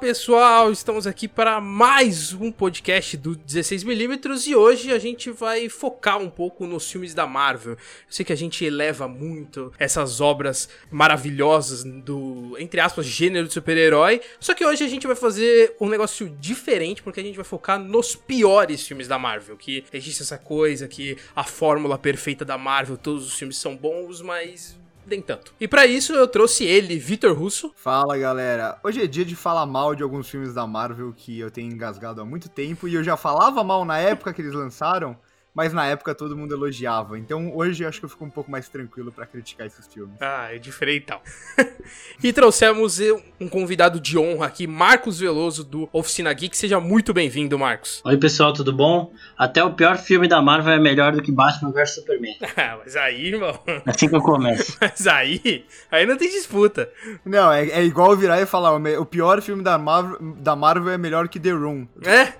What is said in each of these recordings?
pessoal, estamos aqui para mais um podcast do 16mm e hoje a gente vai focar um pouco nos filmes da Marvel. Eu sei que a gente eleva muito essas obras maravilhosas do, entre aspas, gênero de super-herói, só que hoje a gente vai fazer um negócio diferente porque a gente vai focar nos piores filmes da Marvel, que existe essa coisa que a fórmula perfeita da Marvel, todos os filmes são bons, mas nem tanto. E para isso eu trouxe ele, Vitor Russo. Fala galera, hoje é dia de falar mal de alguns filmes da Marvel que eu tenho engasgado há muito tempo e eu já falava mal na época que eles lançaram, mas na época todo mundo elogiava. Então hoje eu acho que eu fico um pouco mais tranquilo para criticar esses filmes. Ah, é diferente então. e trouxemos um convidado de honra aqui, Marcos Veloso do Oficina Geek. Seja muito bem-vindo, Marcos. Oi, pessoal, tudo bom? Até o pior filme da Marvel é melhor do que Batman vs Superman. Ah, mas aí, irmão. Assim que eu começo. mas aí, aí não tem disputa. Não, é, é igual virar e falar: o pior filme da Marvel, da Marvel é melhor que The Room. É?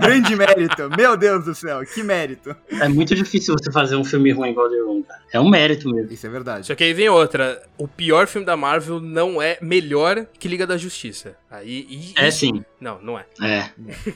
Grande mérito. Meu Deus do céu, que mérito. É muito difícil você fazer um filme ruim igual The Room, cara. É um mérito mesmo. Isso é verdade. Só que aí vem outra. O pior filme da Marvel não é melhor que Liga da Justiça. Aí, e, é sim. Não, não é. É.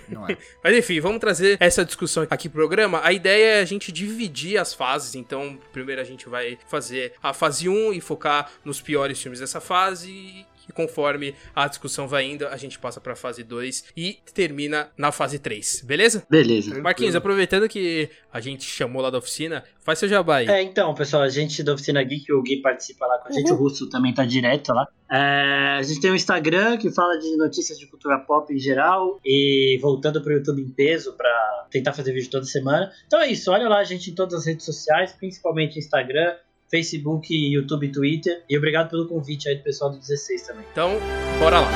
Não é. Mas enfim, vamos trazer essa discussão aqui pro programa. A ideia é a gente dividir as fases. Então, primeiro a gente vai fazer a fase 1 e focar nos piores filmes dessa fase e conforme a discussão vai indo, a gente passa pra fase 2 e termina na fase 3, beleza? Beleza. Marquinhos, aproveitando que a gente chamou lá da oficina, faz seu jabá aí. É, então, pessoal, a gente da Oficina Geek, o Gui participa lá com a gente, uhum. o Russo também tá direto lá. É, a gente tem um Instagram que fala de notícias de cultura pop em geral e voltando pro YouTube em peso pra tentar fazer vídeo toda semana. Então é isso, olha lá a gente em todas as redes sociais, principalmente Instagram, Facebook, YouTube, Twitter. E obrigado pelo convite aí do pessoal do 16 também. Então, bora lá.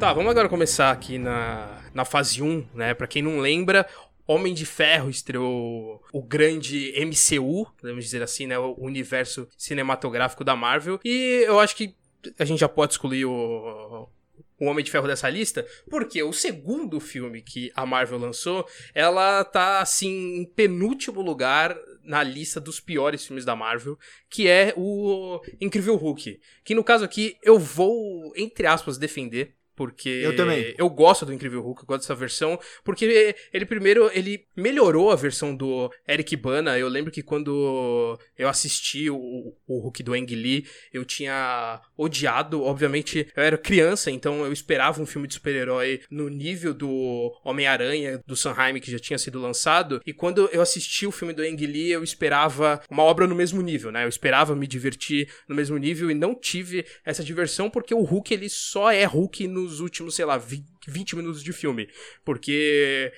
Tá, vamos agora começar aqui na, na fase 1, né? Pra quem não lembra, Homem de Ferro estreou o grande MCU, podemos dizer assim, né? O universo cinematográfico da Marvel. E eu acho que a gente já pode excluir o, o Homem de Ferro dessa lista, porque o segundo filme que a Marvel lançou, ela tá assim em penúltimo lugar na lista dos piores filmes da Marvel, que é o Incrível Hulk, que no caso aqui eu vou entre aspas defender, porque eu também. Eu gosto do Incrível Hulk, eu gosto dessa versão, porque ele primeiro ele melhorou a versão do Eric Bana. Eu lembro que quando eu assisti o, o Hulk do Ang Lee, eu tinha odiado, obviamente, eu era criança, então eu esperava um filme de super-herói no nível do Homem-Aranha do Sanheim que já tinha sido lançado, e quando eu assisti o filme do Ang Lee, eu esperava uma obra no mesmo nível, né? Eu esperava me divertir no mesmo nível e não tive essa diversão porque o Hulk ele só é Hulk no nos últimos, sei lá, 20 minutos de filme. Porque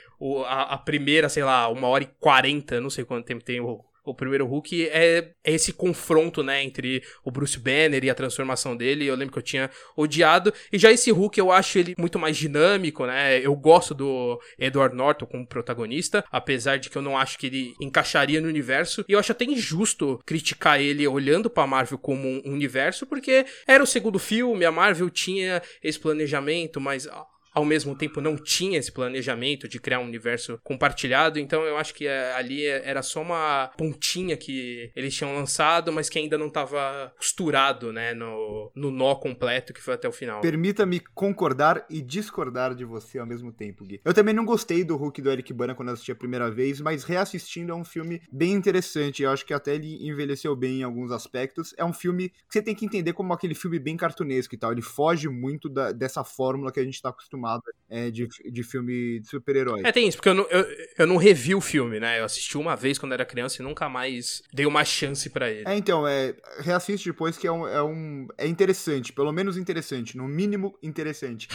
a, a, primeira, sei lá, uma hora e quarenta, não sei quanto tempo tem o, o primeiro Hulk, é, é, esse confronto, né, entre o Bruce Banner e a transformação dele. Eu lembro que eu tinha odiado. E já esse Hulk, eu acho ele muito mais dinâmico, né? Eu gosto do Edward Norton como protagonista, apesar de que eu não acho que ele encaixaria no universo. E eu acho até injusto criticar ele olhando pra Marvel como um universo, porque era o segundo filme, a Marvel tinha esse planejamento, mas ao mesmo tempo não tinha esse planejamento de criar um universo compartilhado, então eu acho que é, ali é, era só uma pontinha que eles tinham lançado, mas que ainda não estava costurado, né, no, no nó completo que foi até o final. Permita-me concordar e discordar de você ao mesmo tempo, Gui. Eu também não gostei do Hulk do Eric Bana quando eu assisti a primeira vez, mas reassistindo é um filme bem interessante, eu acho que até ele envelheceu bem em alguns aspectos. É um filme que você tem que entender como aquele filme bem cartunesco e tal, ele foge muito da, dessa fórmula que a gente está acostumado acostumado é, de, de filme de super-herói. É, tem isso, porque eu não, eu, eu não revi o filme, né? Eu assisti uma vez quando era criança e nunca mais dei uma chance para ele. É, então, é, reassiste depois que é um, é um. É interessante, pelo menos interessante, no mínimo interessante.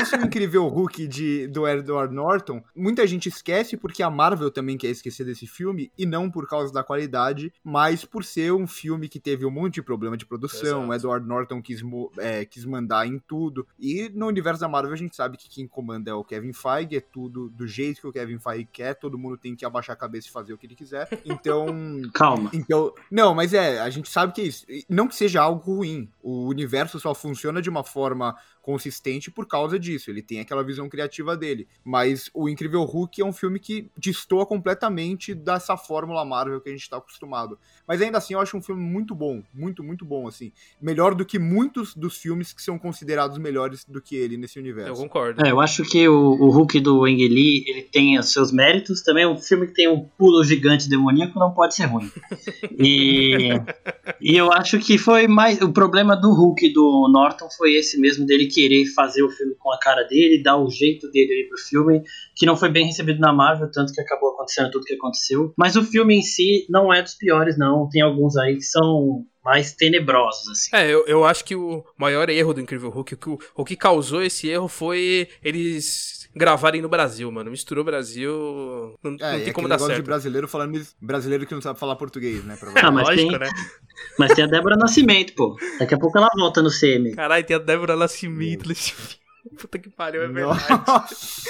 Esse incrível Hulk de, do Edward Norton, muita gente esquece porque a Marvel também quer esquecer desse filme, e não por causa da qualidade, mas por ser um filme que teve um monte de problema de produção. Exato. Edward Norton quis, é, quis mandar em tudo. E no universo da Marvel a gente sabe sabe que quem comanda é o Kevin Feige, é tudo do jeito que o Kevin Feige quer, todo mundo tem que abaixar a cabeça e fazer o que ele quiser. Então. Calma. Então, não, mas é, a gente sabe que é isso. Não que seja algo ruim. O universo só funciona de uma forma consistente por causa disso. Ele tem aquela visão criativa dele. Mas o Incrível Hulk é um filme que destoa completamente dessa fórmula Marvel que a gente tá acostumado. Mas ainda assim, eu acho um filme muito bom. Muito, muito bom, assim. Melhor do que muitos dos filmes que são considerados melhores do que ele nesse universo. Eu concordo. É, eu acho que o, o Hulk do Ang Lee, ele tem os seus méritos. Também é um filme que tem um pulo gigante demoníaco, não pode ser ruim. E, e eu acho que foi mais... O problema do Hulk do Norton foi esse mesmo, dele querer fazer o filme com a cara dele, dar o jeito dele aí pro filme, que não foi bem recebido na Marvel, tanto que acabou acontecendo tudo que aconteceu. Mas o filme em si não é dos piores, não. Tem alguns aí que são mais tenebrosos, assim. É, eu, eu acho que o maior erro do Incrível Hulk, o que, o que causou esse erro foi eles gravarem no Brasil, mano. Misturou Brasil. Não, É, não tem como aquele dar negócio de certo. brasileiro falando brasileiro que não sabe falar português, né? Ah, mas Lógico, tem- né? Mas tem a Débora Nascimento, pô. Daqui a pouco ela volta no CM. Caralho, tem a Débora Nascimento nesse filme. Puta que pariu, é verdade. Nossa.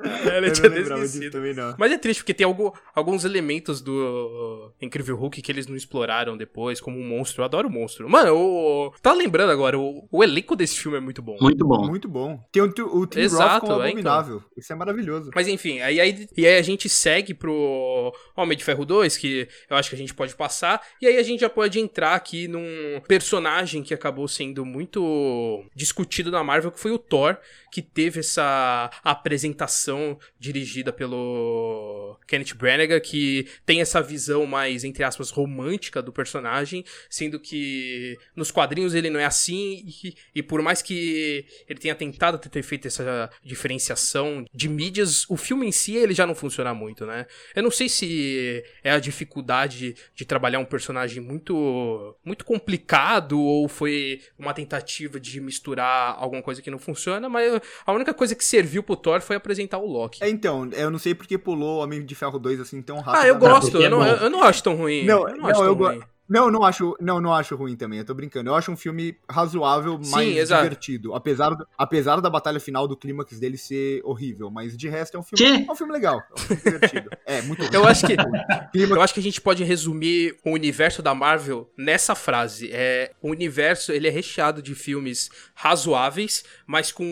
Ela eu tinha esquecido. disso também, não. Mas é triste, porque tem algo- alguns elementos do Incrível Hulk que eles não exploraram depois, como um monstro. Eu adoro o monstro. Mano, o. Tá lembrando agora, o, o elenco desse filme é muito bom. Muito bom. Muito bom. Tem o, o Tim Exato, Roth como é, abominável. Isso é maravilhoso. Mas enfim, aí, aí, e aí a gente segue pro Homem de Ferro 2, que eu acho que a gente pode passar, e aí a gente já pode entrar aqui num personagem que acabou sendo muito discutido na Marvel, que foi o Thor, que teve essa apresentação dirigida pelo Kenneth Branagh, que tem essa visão mais, entre aspas, romântica do personagem, sendo que nos quadrinhos ele não é assim, e, e por mais que ele tenha tentado ter, feito essa diferenciação de mídias, o filme em si ele já não funciona muito, né? Eu não sei se é a dificuldade de trabalhar um personagem muito muito complicado ou foi uma tentativa de misturar alguma coisa que não funciona, mas a única coisa que serviu pro Thor foi apresentar o Loki. É, então, eu não sei porque pulou o Homem de Ferro 2 assim tão rápido. Ah, eu gosto, é eu não, bom. eu não acho tão ruim. Não, eu não, não, acho tão ruim. Não, não acho, não, não acho ruim também, eu tô brincando. Eu acho um filme razoável, Sim, mais exato. divertido. Apesar, do- apesar da batalha final do clímax dele ser horrível. Mas de resto é um filme. Quê? É um filme legal. É um filme divertido. É, muito Eu acho que Eu acho que a gente pode resumir o universo da Marvel nessa frase. É, o universo ele é recheado de filmes razoáveis, mas com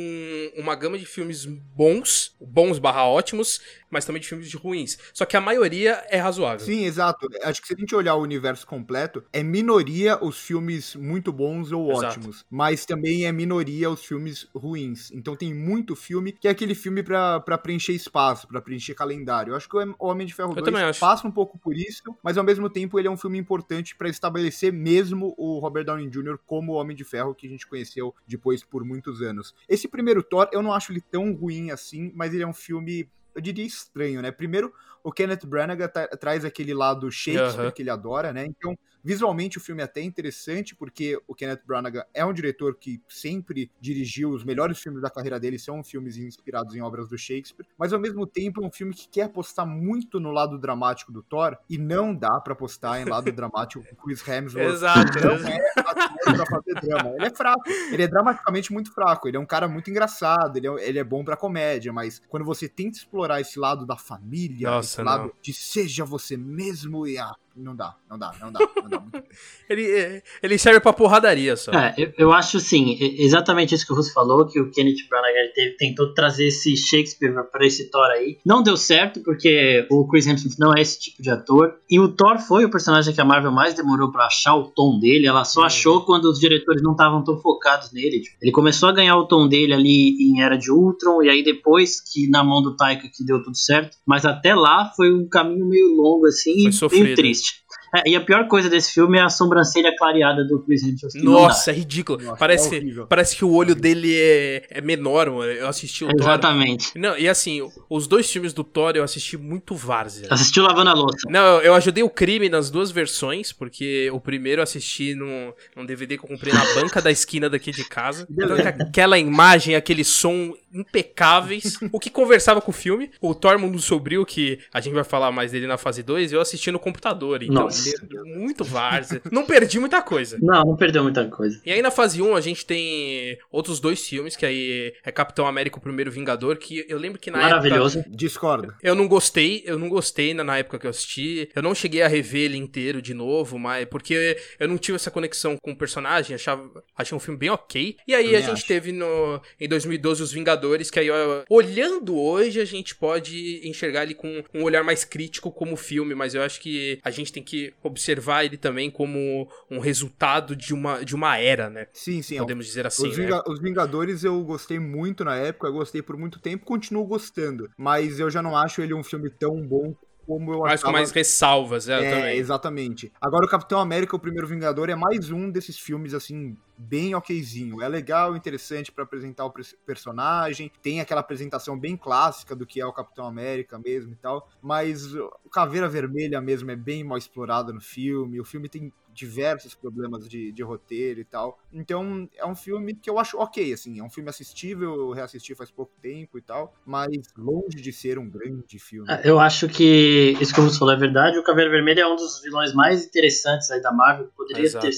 uma gama de filmes bons, bons barra ótimos, mas também de filmes de ruins. Só que a maioria é razoável. Sim, exato. Acho que se a gente olhar o universo completo, é minoria os filmes muito bons ou Exato. ótimos, mas também é minoria os filmes ruins. Então tem muito filme que é aquele filme pra, pra preencher espaço, pra preencher calendário. Eu acho que o Homem de Ferro Eu 2 também acho. passa um pouco por isso, mas ao mesmo tempo ele é um filme importante pra estabelecer mesmo o Robert Downey Jr. como o Homem de Ferro que a gente conheceu depois por muitos anos. Esse primeiro Thor, eu não acho ele tão ruim assim, mas ele é um filme eu diria estranho, né? Primeiro, o Kenneth Branagh tra- traz aquele lado Shakespeare Aham. que ele adora, né? Então, visualmente o filme é até interessante, porque o Kenneth Branagh é um diretor que sempre dirigiu os melhores filmes da carreira dele, são filmes inspirados em obras do Shakespeare, mas ao mesmo tempo é um filme que quer apostar muito no lado dramático do Thor, e não dá pra apostar em lado dramático com Chris Hemsworth. Exato. Não é ator pra fazer drama. Ele é fraco. Ele é dramaticamente muito fraco. Ele é um cara muito engraçado. Ele é, ele é bom pra comédia. Mas quando você tenta explorar esse lado da família, Não. de seja você mesmo, e ah, não dá, não dá, não dá, não dá. Muito... Ele, ele serve pra porradaria só. É, eu, eu acho assim, e- exatamente isso que o Russo falou, que o Kenneth Branagh ele teve- tentou trazer esse Shakespeare pra esse Thor aí. Não deu certo, porque o Chris Hemsworth não é esse tipo de ator. E o Thor foi o personagem que a Marvel mais demorou pra achar o tom dele. Ela só achou quando os diretores não estavam tão focados nele. Tipo, ele começou a ganhar o tom dele ali em Era de Ultron, e aí depois que na mão do Taika que deu tudo certo. Mas até lá foi um caminho meio longo, assim, Foi e sofrido. meio triste. É, e a pior coisa desse filme é a sobrancelha clareada do Chris Hemsworth. Nossa, é ridículo. Nossa, parece, é parece que o olho dele é, é menor, mano. Eu assisti o Thor. Exatamente. Não, e assim, os dois filmes do Thor eu assisti muito várzea. Assistiu lavando a louça. Não, eu- eu ajudei o crime nas duas versões, porque o primeiro eu assisti num, num DVD que eu comprei na banca da esquina daqui de casa. Então, aquela imagem, aquele som impecáveis, o que conversava com o filme. O Thor Mundo Sombrio, que a gente vai falar mais dele na fase 2, eu assisti no computador. Então, Nossa. Muito várzea. Não perdi muita coisa. Não, não perdeu muita coisa. E aí na fase 1 a gente tem outros dois filmes, que aí é Capitão América o Primeiro Vingador, que eu lembro que na época Maravilhoso. Discordo. eu não gostei, eu não gostei na, na época que eu assisti. Eu não cheguei a rever ele inteiro de novo, mas porque eu não tive essa conexão com o personagem, achava, achei um filme bem ok. E aí Também a gente acho. teve no em 2012 os Vingadores, que aí ó, olhando hoje a gente pode enxergar ele com um olhar mais crítico como filme, mas eu acho que a gente tem que observar ele também como um resultado de uma de uma era, né? Sim, sim. é Podemos dizer assim, os, né? Vinga- os Vingadores eu gostei muito na época, eu gostei por muito tempo, continuo gostando. Mas eu já não acho ele um filme tão bom como eu Mas com achava. mais ressalvas, é, É, também. exatamente. Agora o Capitão América, o primeiro Vingador, é mais um desses filmes, assim, bem okzinho. É legal, interessante pra apresentar o pers- personagem, tem aquela apresentação bem clássica do que é o Capitão América mesmo e tal, mas o Caveira Vermelha mesmo é bem mal explorado no filme, o filme tem diversos problemas de, de roteiro e tal. Então, é um filme que eu acho ok, assim, é um filme assistível, eu reassisti faz pouco tempo e tal, mas longe de ser um grande filme. Ah, Eu acho que isso que Russo falou é verdade. O Caveira Vermelha é um dos vilões mais interessantes aí da Marvel. Poderia Exato. ter,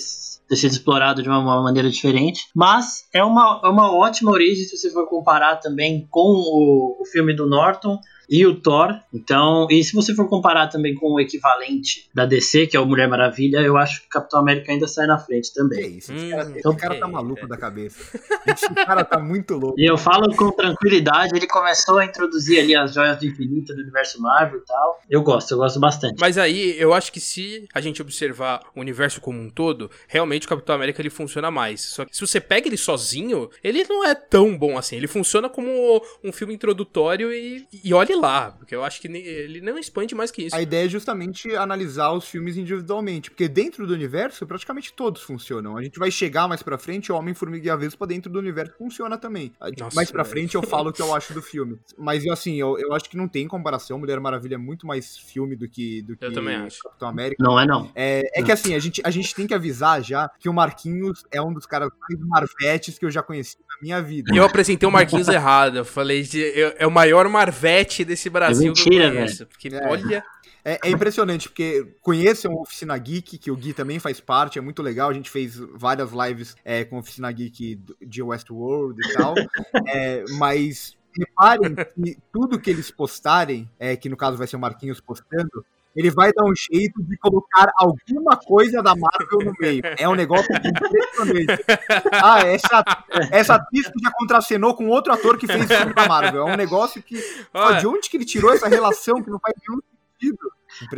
ter sido explorado de uma, uma maneira diferente. Mas é uma, é uma ótima origem se você for comparar também com o, o filme do Norton e o Thor. Então, e se você for comparar também com o equivalente da DC, que é o Mulher Maravilha, eu acho que Capitão América ainda sai na frente também. isso, esse Hum, cara, esse então, cara tá é, maluco é. da cabeça. Esse cara tá muito louco. E eu falo com tranquilidade, ele começou a introduzir ali as joias do infinito do universo Marvel e tal. Eu gosto, eu gosto bastante. Mas aí, eu acho que se a gente observar o universo como um todo, realmente o Capitão América ele funciona mais. Só que se você pega ele sozinho, ele não é tão bom assim. Ele funciona como um filme introdutório e, e olhe lá. Porque eu acho que ele não expande mais que isso. A ideia é justamente analisar os filmes individualmente, porque dentro do universo praticamente todos funcionam. A gente vai chegar mais pra frente, o Homem-Formiga e a Vespa dentro do universo funciona também. Nossa, mais pra velho. frente eu falo o que eu acho do filme. Mas assim, eu, eu acho que não tem comparação. Mulher Maravilha é muito mais filme do que, do que Eu também acho. Capitão América. Não é não. É, é que assim, a gente, a gente tem que avisar já que o Marquinhos é um dos caras mais marvetes que eu já conheci na minha vida. Eu apresentei o Marquinhos errado. Eu falei, de, eu- é o maior Marvete desse Brasil que mentira, eu conheço. Porque, É. olha. É, é impressionante, porque conheçam a Oficina Geek, que o Gui também faz parte, é muito legal. A gente fez várias lives é, com a Oficina Geek do- de Westworld e tal. É, mas reparem que tudo que eles postarem, é, que no caso vai ser o Marquinhos postando, ele vai dar um jeito de colocar alguma coisa da Marvel no meio. É um negócio impressionante. Ah, essa, essa atriz que já contracenou com outro ator que fez filme da Marvel. É um negócio que. Olha, de onde que ele tirou essa relação que não faz nenhum sentido?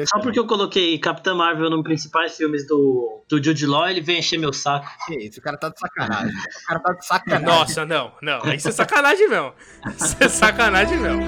Só porque eu coloquei Capitã Marvel nos principais filmes do, do Jude Law, ele vem encher meu saco. Que isso, o cara tá de sacanagem. O cara tá de sacanagem. Nossa, não, não. Isso é sacanagem mesmo. Isso é sacanagem mesmo.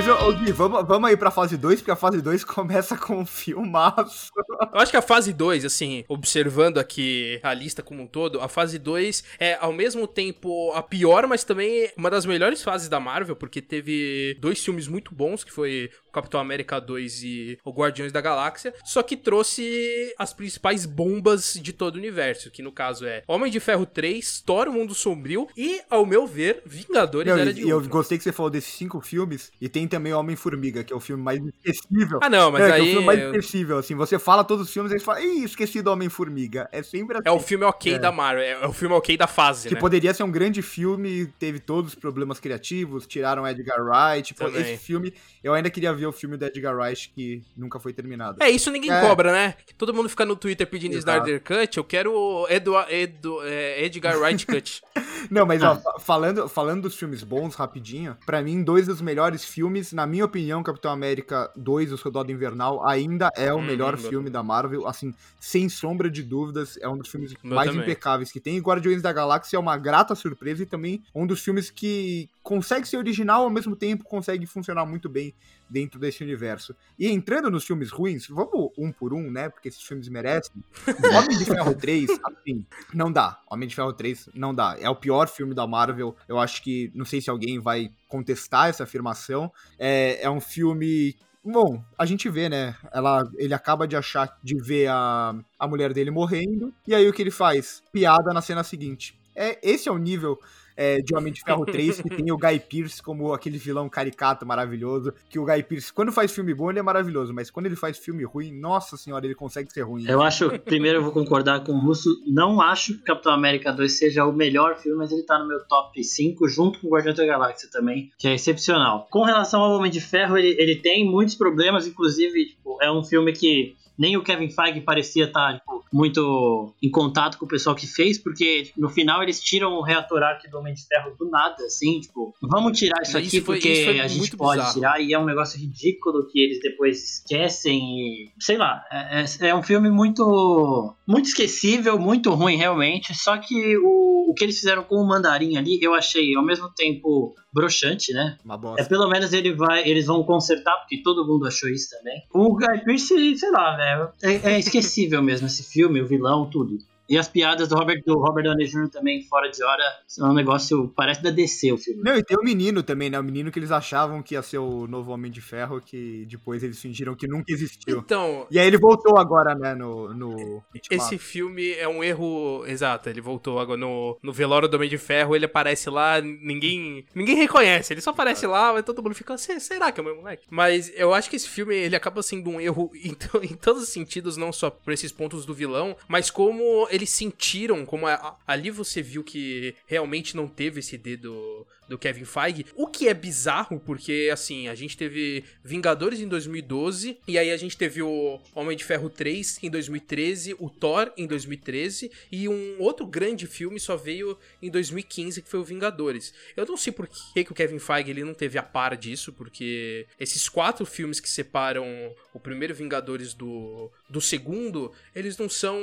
Mas, ô, Gui, vamos, vamos aí pra fase 2, porque a fase 2 começa com um filmaço. Eu acho que a fase 2, assim, observando aqui a lista como um todo, a fase 2 é ao mesmo tempo a pior, mas também uma das melhores fases da Marvel, porque teve dois filmes muito bons, que foi o Capitão América 2 e o Guardiões da Galáxia, só que trouxe as principais bombas de todo o universo, que no caso é Homem de Ferro 3, Thor, o Mundo Sombrio e, ao meu ver, Vingadores Não, Era de e eu Ultron. gostei que você falou desses cinco filmes, e tem também Homem-Formiga, que é o filme mais esquecível. Ah, não, mas é, que é aí o filme mais esquecível, assim. Você fala todos os filmes e você fala, ih, esqueci do Homem-Formiga. É sempre assim. é o filme ok É. da Marvel, é o filme ok da fase, Que né? poderia ser um grande filme, teve todos os problemas criativos, tiraram Edgar Wright. Também. esse filme, eu ainda queria ver o filme do Edgar Wright, que nunca foi terminado. É, isso ninguém É. cobra, né? Todo mundo fica no Twitter pedindo Exato. Snyder Cut, eu quero o Edu, Edu, é, Edgar Wright Cut. Não, mas ó, fa- falando, falando dos filmes bons, rapidinho, pra mim, dois dos melhores filmes, na minha opinião, Capitão América 2, O Soldado Invernal, ainda é o Hum, melhor filme da Marvel, assim, sem sombra de dúvidas, é um dos filmes mais também. impecáveis que tem. E Guardiões da Galáxia é uma grata surpresa e também um dos filmes que consegue ser original, ao mesmo tempo consegue funcionar muito bem dentro desse universo. E entrando nos filmes ruins, vamos um por um, né? Porque esses filmes merecem. Homem de Ferro 3, assim, não dá. Homem de Ferro 3 não dá. É o pior filme da Marvel. Eu acho que, não sei se alguém vai contestar essa afirmação. É, é um filme Bom, a gente vê, né? Ela, ele acaba de achar, de ver a, a mulher dele morrendo, e aí o que ele faz? Piada na cena seguinte. É, esse é o nível é, de Homem de Ferro 3, que tem o Guy Pearce como aquele vilão caricato maravilhoso. Que o Guy Pearce, quando faz filme bom, ele é maravilhoso, mas quando ele faz filme ruim, nossa senhora, ele consegue ser ruim. Eu acho, primeiro eu vou concordar com o Russo, não acho que Capitão América 2 seja o melhor filme, mas ele tá no meu top 5, junto com Guardião da Galáxia também, que é excepcional. Com relação ao Homem de Ferro, ele, ele tem muitos problemas, inclusive, tipo, é um filme que nem o Kevin Feige parecia estar tipo, muito em contato com o pessoal que fez, porque tipo, no final eles tiram o reator arc do Homem de Ferro do nada, assim, tipo, vamos tirar isso, aqui foi, porque isso a gente pode bizarro. tirar, e é um negócio ridículo que eles depois esquecem e, sei lá, é, é, é um filme muito muito esquecível, muito ruim realmente, só que o, o que eles fizeram com o Mandarim ali, eu achei ao mesmo tempo broxante, né? Uma bosta. É, pelo menos ele vai, eles vão consertar, porque todo mundo achou isso também. O Guy Pearce, sei lá, velho, é, é esquecível mesmo esse filme, o vilão, tudo. E as piadas do Robert, do Robert Downey Jr. também, fora de hora, são um negócio. Parece da DC o filme. Não, e tem o menino também, né? O menino que eles achavam que ia ser o novo Homem de Ferro, que depois eles fingiram que nunca existiu. Então. E aí ele voltou agora, né? No. no esse filme é um erro. Exato, ele voltou agora no, no velório do Homem de Ferro, ele aparece lá, ninguém. Ninguém reconhece, ele só aparece lá, mas todo mundo fica. Será que é o meu moleque? Mas eu acho que esse filme ele acaba sendo um erro em, em todos os sentidos, não só por esses pontos do vilão, mas como ele eles sentiram, como a, ali você viu que realmente não teve esse dedo do Kevin Feige, o que é bizarro, porque assim, a gente teve Vingadores em 2012, e aí a gente teve o Homem de Ferro 3 em 2013, o Thor em 2013, e um outro grande filme só veio em 2015, que foi o Vingadores. Eu não sei por que, que o Kevin Feige ele não teve a par disso, porque esses quatro filmes que separam o primeiro Vingadores do, do segundo, eles não são,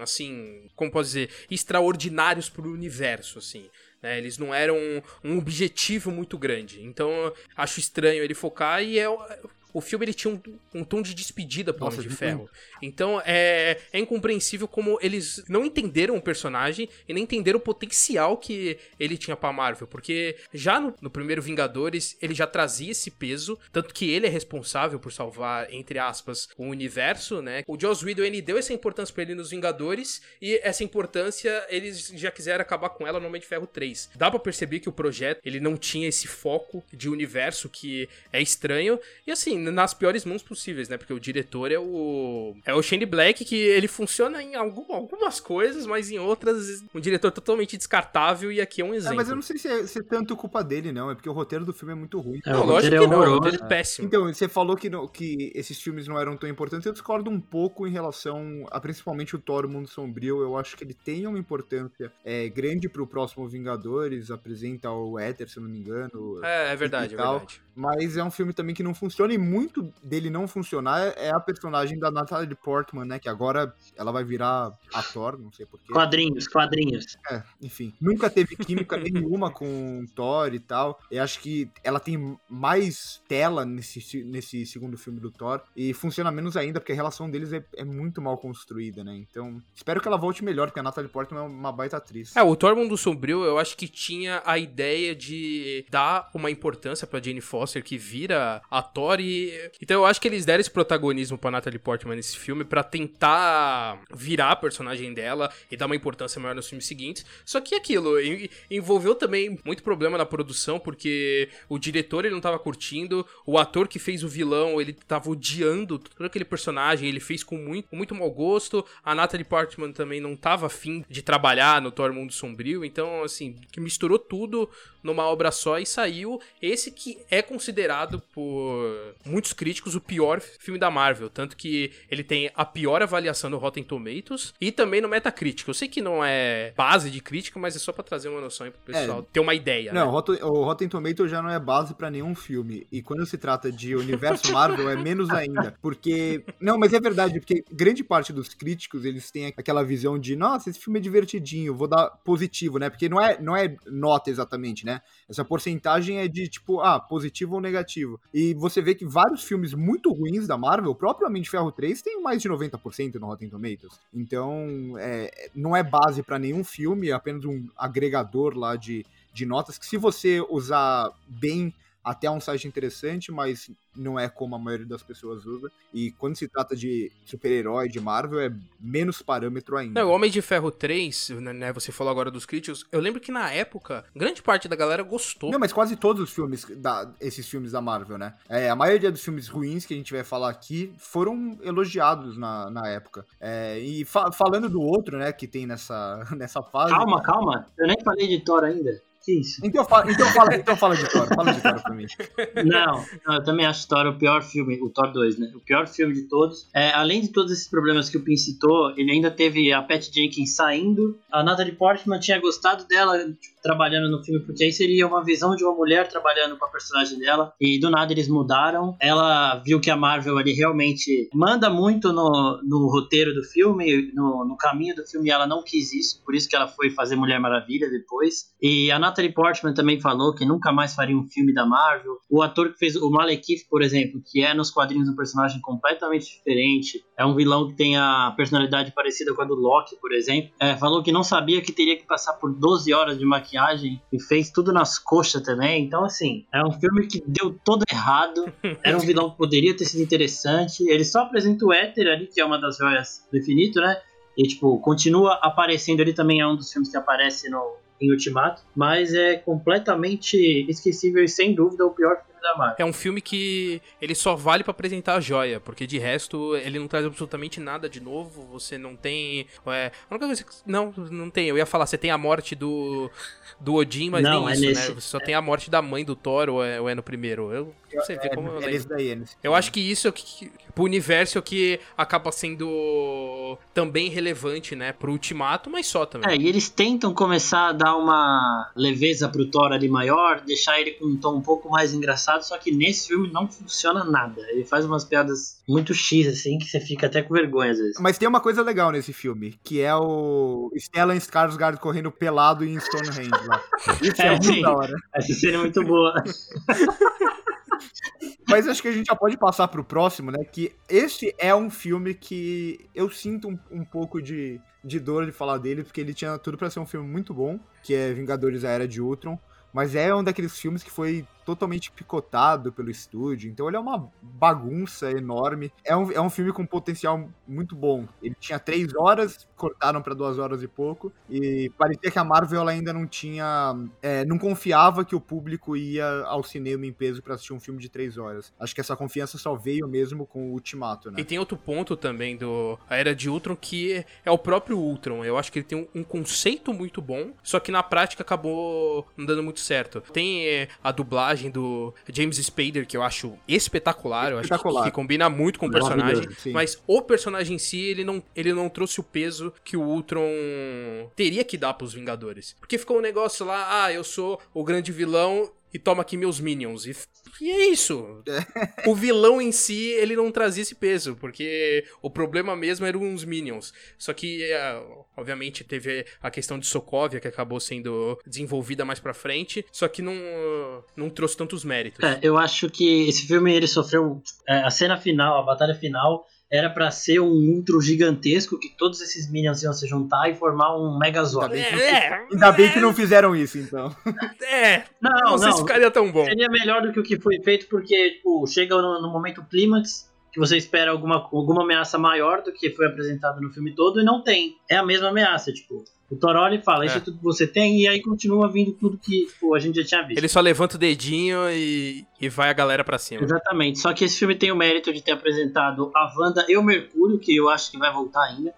assim, como posso dizer, extraordinários pro universo, assim. Né? Eles não eram um objetivo muito grande. Então, acho estranho ele focar e é o filme ele tinha um, um tom de despedida pro Nossa, Homem de Ferro. Então é, é incompreensível como eles não entenderam o personagem e nem entenderam o potencial que ele tinha pra Marvel. Porque já no, no, primeiro Vingadores ele já trazia esse peso, tanto que ele é responsável por salvar, entre aspas, o universo, né? O Joss Whedon ele deu essa importância pra ele nos Vingadores e essa importância eles já quiseram acabar com ela no Homem de Ferro 3. Dá pra perceber que o projeto ele não tinha esse foco de universo que é estranho. E assim, nas piores mãos possíveis, né? Porque o diretor é o. É o Shane Black, que ele funciona em algum, algumas coisas, mas em outras, um diretor totalmente descartável, e aqui é um exemplo. É, mas eu não sei se é, se é tanto culpa dele, não. É porque o roteiro do filme é muito ruim. É, não, lógico que é não, o roteiro é péssimo. Então, você falou que, no, que esses filmes não eram tão importantes. Eu discordo um pouco em relação a principalmente o Thor, o Mundo Sombrio. Eu acho que ele tem uma importância é, grande pro próximo Vingadores, apresenta o Éter, se eu não me engano. É, é verdade, é verdade. Mas é um filme também que não funciona e muito dele não funcionar é a personagem da Natalie Portman, né? Que agora ela vai virar ator, não sei porquê. Quadrinhos, quadrinhos. É, enfim. Nunca teve química nenhuma com Thor e tal. Eu acho que ela tem mais tela nesse, nesse segundo filme do Thor e funciona menos ainda, porque a relação deles é, é muito mal construída, né? Então, espero que ela volte melhor, porque a Natalie Portman é uma baita atriz. É, o Thor Mundo Sombrio, eu acho que tinha a ideia de dar uma importância pra Jane Foster Foster que vira a Thor e... Então eu acho que eles deram esse protagonismo pra Natalie Portman nesse filme para tentar virar a personagem dela e dar uma importância maior nos filmes seguintes. Só que aquilo envolveu também muito problema na produção, porque o diretor ele não tava curtindo, o ator que fez o vilão, ele tava odiando todo aquele personagem, ele fez com muito, com muito mau gosto. A Natalie Portman também não tava afim de trabalhar no Thor Mundo Sombrio, então assim, que misturou tudo numa obra só e saiu esse que é considerado por muitos críticos o pior filme da Marvel, tanto que ele tem a pior avaliação no Rotten Tomatoes e também no Metacritic. Eu sei que não é base de crítica, mas é só para trazer uma noção aí pro pessoal É. ter uma ideia, Não, né? o Rotten, Tomatoes já não é base pra nenhum filme. E quando se trata de universo Marvel, é menos ainda. Porque. Não, mas é verdade, porque grande parte dos críticos, eles têm aquela visão de, nossa, esse filme é divertidinho, vou dar positivo, né? Porque não é, não é nota exatamente, né? Essa porcentagem é de, tipo, ah, positivo ou negativo. E você vê que vários filmes muito ruins da Marvel, de Ferro 3, tem mais de 90% no Rotten Tomatoes. Então, é, não é base pra nenhum filme, é apenas um agregador lá de, de notas que se você usar bem até é um site interessante, mas não é como a maioria das pessoas usa. E quando se trata de super-herói, de Marvel, é menos parâmetro ainda. Não, o Homem de Ferro 3, né, você falou agora dos críticos, eu lembro que na época, grande parte da galera gostou. Não, mas quase todos os filmes, da, esses filmes da Marvel, né? É, a maioria dos filmes ruins que a gente vai falar aqui foram elogiados na, na época. É, e fa- falando do outro, né, que tem nessa, nessa fase. Calma, calma. Eu nem falei de Thor ainda. Que isso? Então fala, então fala, então fala de Thor, fala de Thor pra mim. Não, não, eu também acho Thor o pior filme, o Thor 2, né? O pior filme de todos. É, além de todos esses problemas que o Pin citou, ele ainda teve a Pat Jenkins saindo. A Natalie Portman tinha gostado dela tipo, trabalhando no filme, porque aí seria uma visão de uma mulher trabalhando com a personagem dela. E do nada eles mudaram. Ela viu que a Marvel ali realmente manda muito no, no roteiro do filme, no, no caminho do filme, e ela não quis isso. Por isso que ela foi fazer Mulher Maravilha depois. E a Natalie Portman também falou que nunca mais faria um filme da Marvel. O ator que fez o Malekith, por exemplo, que é nos quadrinhos um personagem completamente diferente, é um vilão que tem a personalidade parecida com a do Loki, por exemplo, é, falou que não sabia que teria que passar por 12 horas de maquiagem e fez tudo nas coxas também. Então, assim, é um filme que deu todo errado. Era um vilão que poderia ter sido interessante. Ele só apresenta o Éter ali, que é uma das joias do infinito, né? E, tipo, continua aparecendo ele também é um dos filmes que aparece no, em Ultimato, mas é completamente esquecível e sem dúvida o pior da Marvel. É um filme que ele só vale pra apresentar a joia, porque de resto ele não traz absolutamente nada de novo. Você não tem. É, a única coisa que. Não, não tem. Eu ia falar, você tem a morte do, do Odin, mas Não, nem é isso, nesse- né? Você só tem a morte da mãe do Thor, ou é, ou é no primeiro? Eu não sei ver como eu É, é lembro. daí, é Eu acho que isso é o que, que- pro universo é o que acaba sendo também relevante, né? Pro ultimato, mas só também. É, e eles tentam começar a dar uma leveza pro Thor ali maior, deixar ele com um tom um pouco mais engraçado, só que nesse filme não funciona nada. Ele faz umas piadas muito X, assim, que você fica até com vergonha às vezes. Mas tem uma coisa legal nesse filme, que é o Stellan Skarsgård correndo pelado em Stonehenge lá. Isso é, É, muito sim. da hora. Essa cena é muito boa. Mas acho que a gente já pode passar pro próximo, né? Que esse é um filme que eu sinto um, um pouco de, de dor de falar dele, porque ele tinha tudo pra ser um filme muito bom, que é Vingadores A Era de Ultron. Mas é um daqueles filmes que foi totalmente picotado pelo estúdio. Então ele é uma bagunça enorme. É um, é um filme com potencial muito bom. Ele tinha três horas, cortaram pra duas horas e pouco. E parecia que a Marvel ainda não tinha. é, não confiava que o público ia ao cinema em peso pra assistir um filme de três horas. Acho que essa confiança só veio mesmo com o Ultimato, né? E tem outro ponto também do A Era de Ultron que é o próprio Ultron. Eu acho que ele tem um, um conceito muito bom, só que na prática acabou não dando muito certo. Tem é, a dublagem do James Spader, que eu acho espetacular, eu acho que, Espetacular. que combina muito com o personagem, mas o personagem em si, ele não, ele não trouxe o peso que o Ultron teria que dar pros Vingadores. Porque ficou um negócio lá, ah, eu sou o grande vilão e toma aqui meus minions. E, e é isso. o vilão em si, ele não trazia esse peso, porque o problema mesmo eram os minions. Só que, é, obviamente, teve a questão de Sokovia, que acabou sendo desenvolvida mais pra frente, só que não, não trouxe tantos méritos. É, eu acho que esse filme ele sofreu. é, a cena final, a batalha final, era pra ser um intro gigantesco que todos esses minions iam se juntar e formar um Megazord. Ainda bem É, Ainda bem que não fizeram isso, então. é, Não, não, não, sei se ficaria tão bom. seria melhor do que o que foi feito, porque tipo, chega no, no momento clímax que você espera alguma, alguma ameaça maior do que foi apresentado no filme todo e não tem. É a mesma ameaça, tipo. O Toroli fala, isso É. é tudo que você tem, e aí continua vindo tudo que tipo, a gente já tinha visto. Ele só levanta o dedinho e, e vai a galera pra cima. Exatamente. Só que esse filme tem o mérito de ter apresentado a Wanda e o Mercúrio, que eu acho que vai voltar ainda.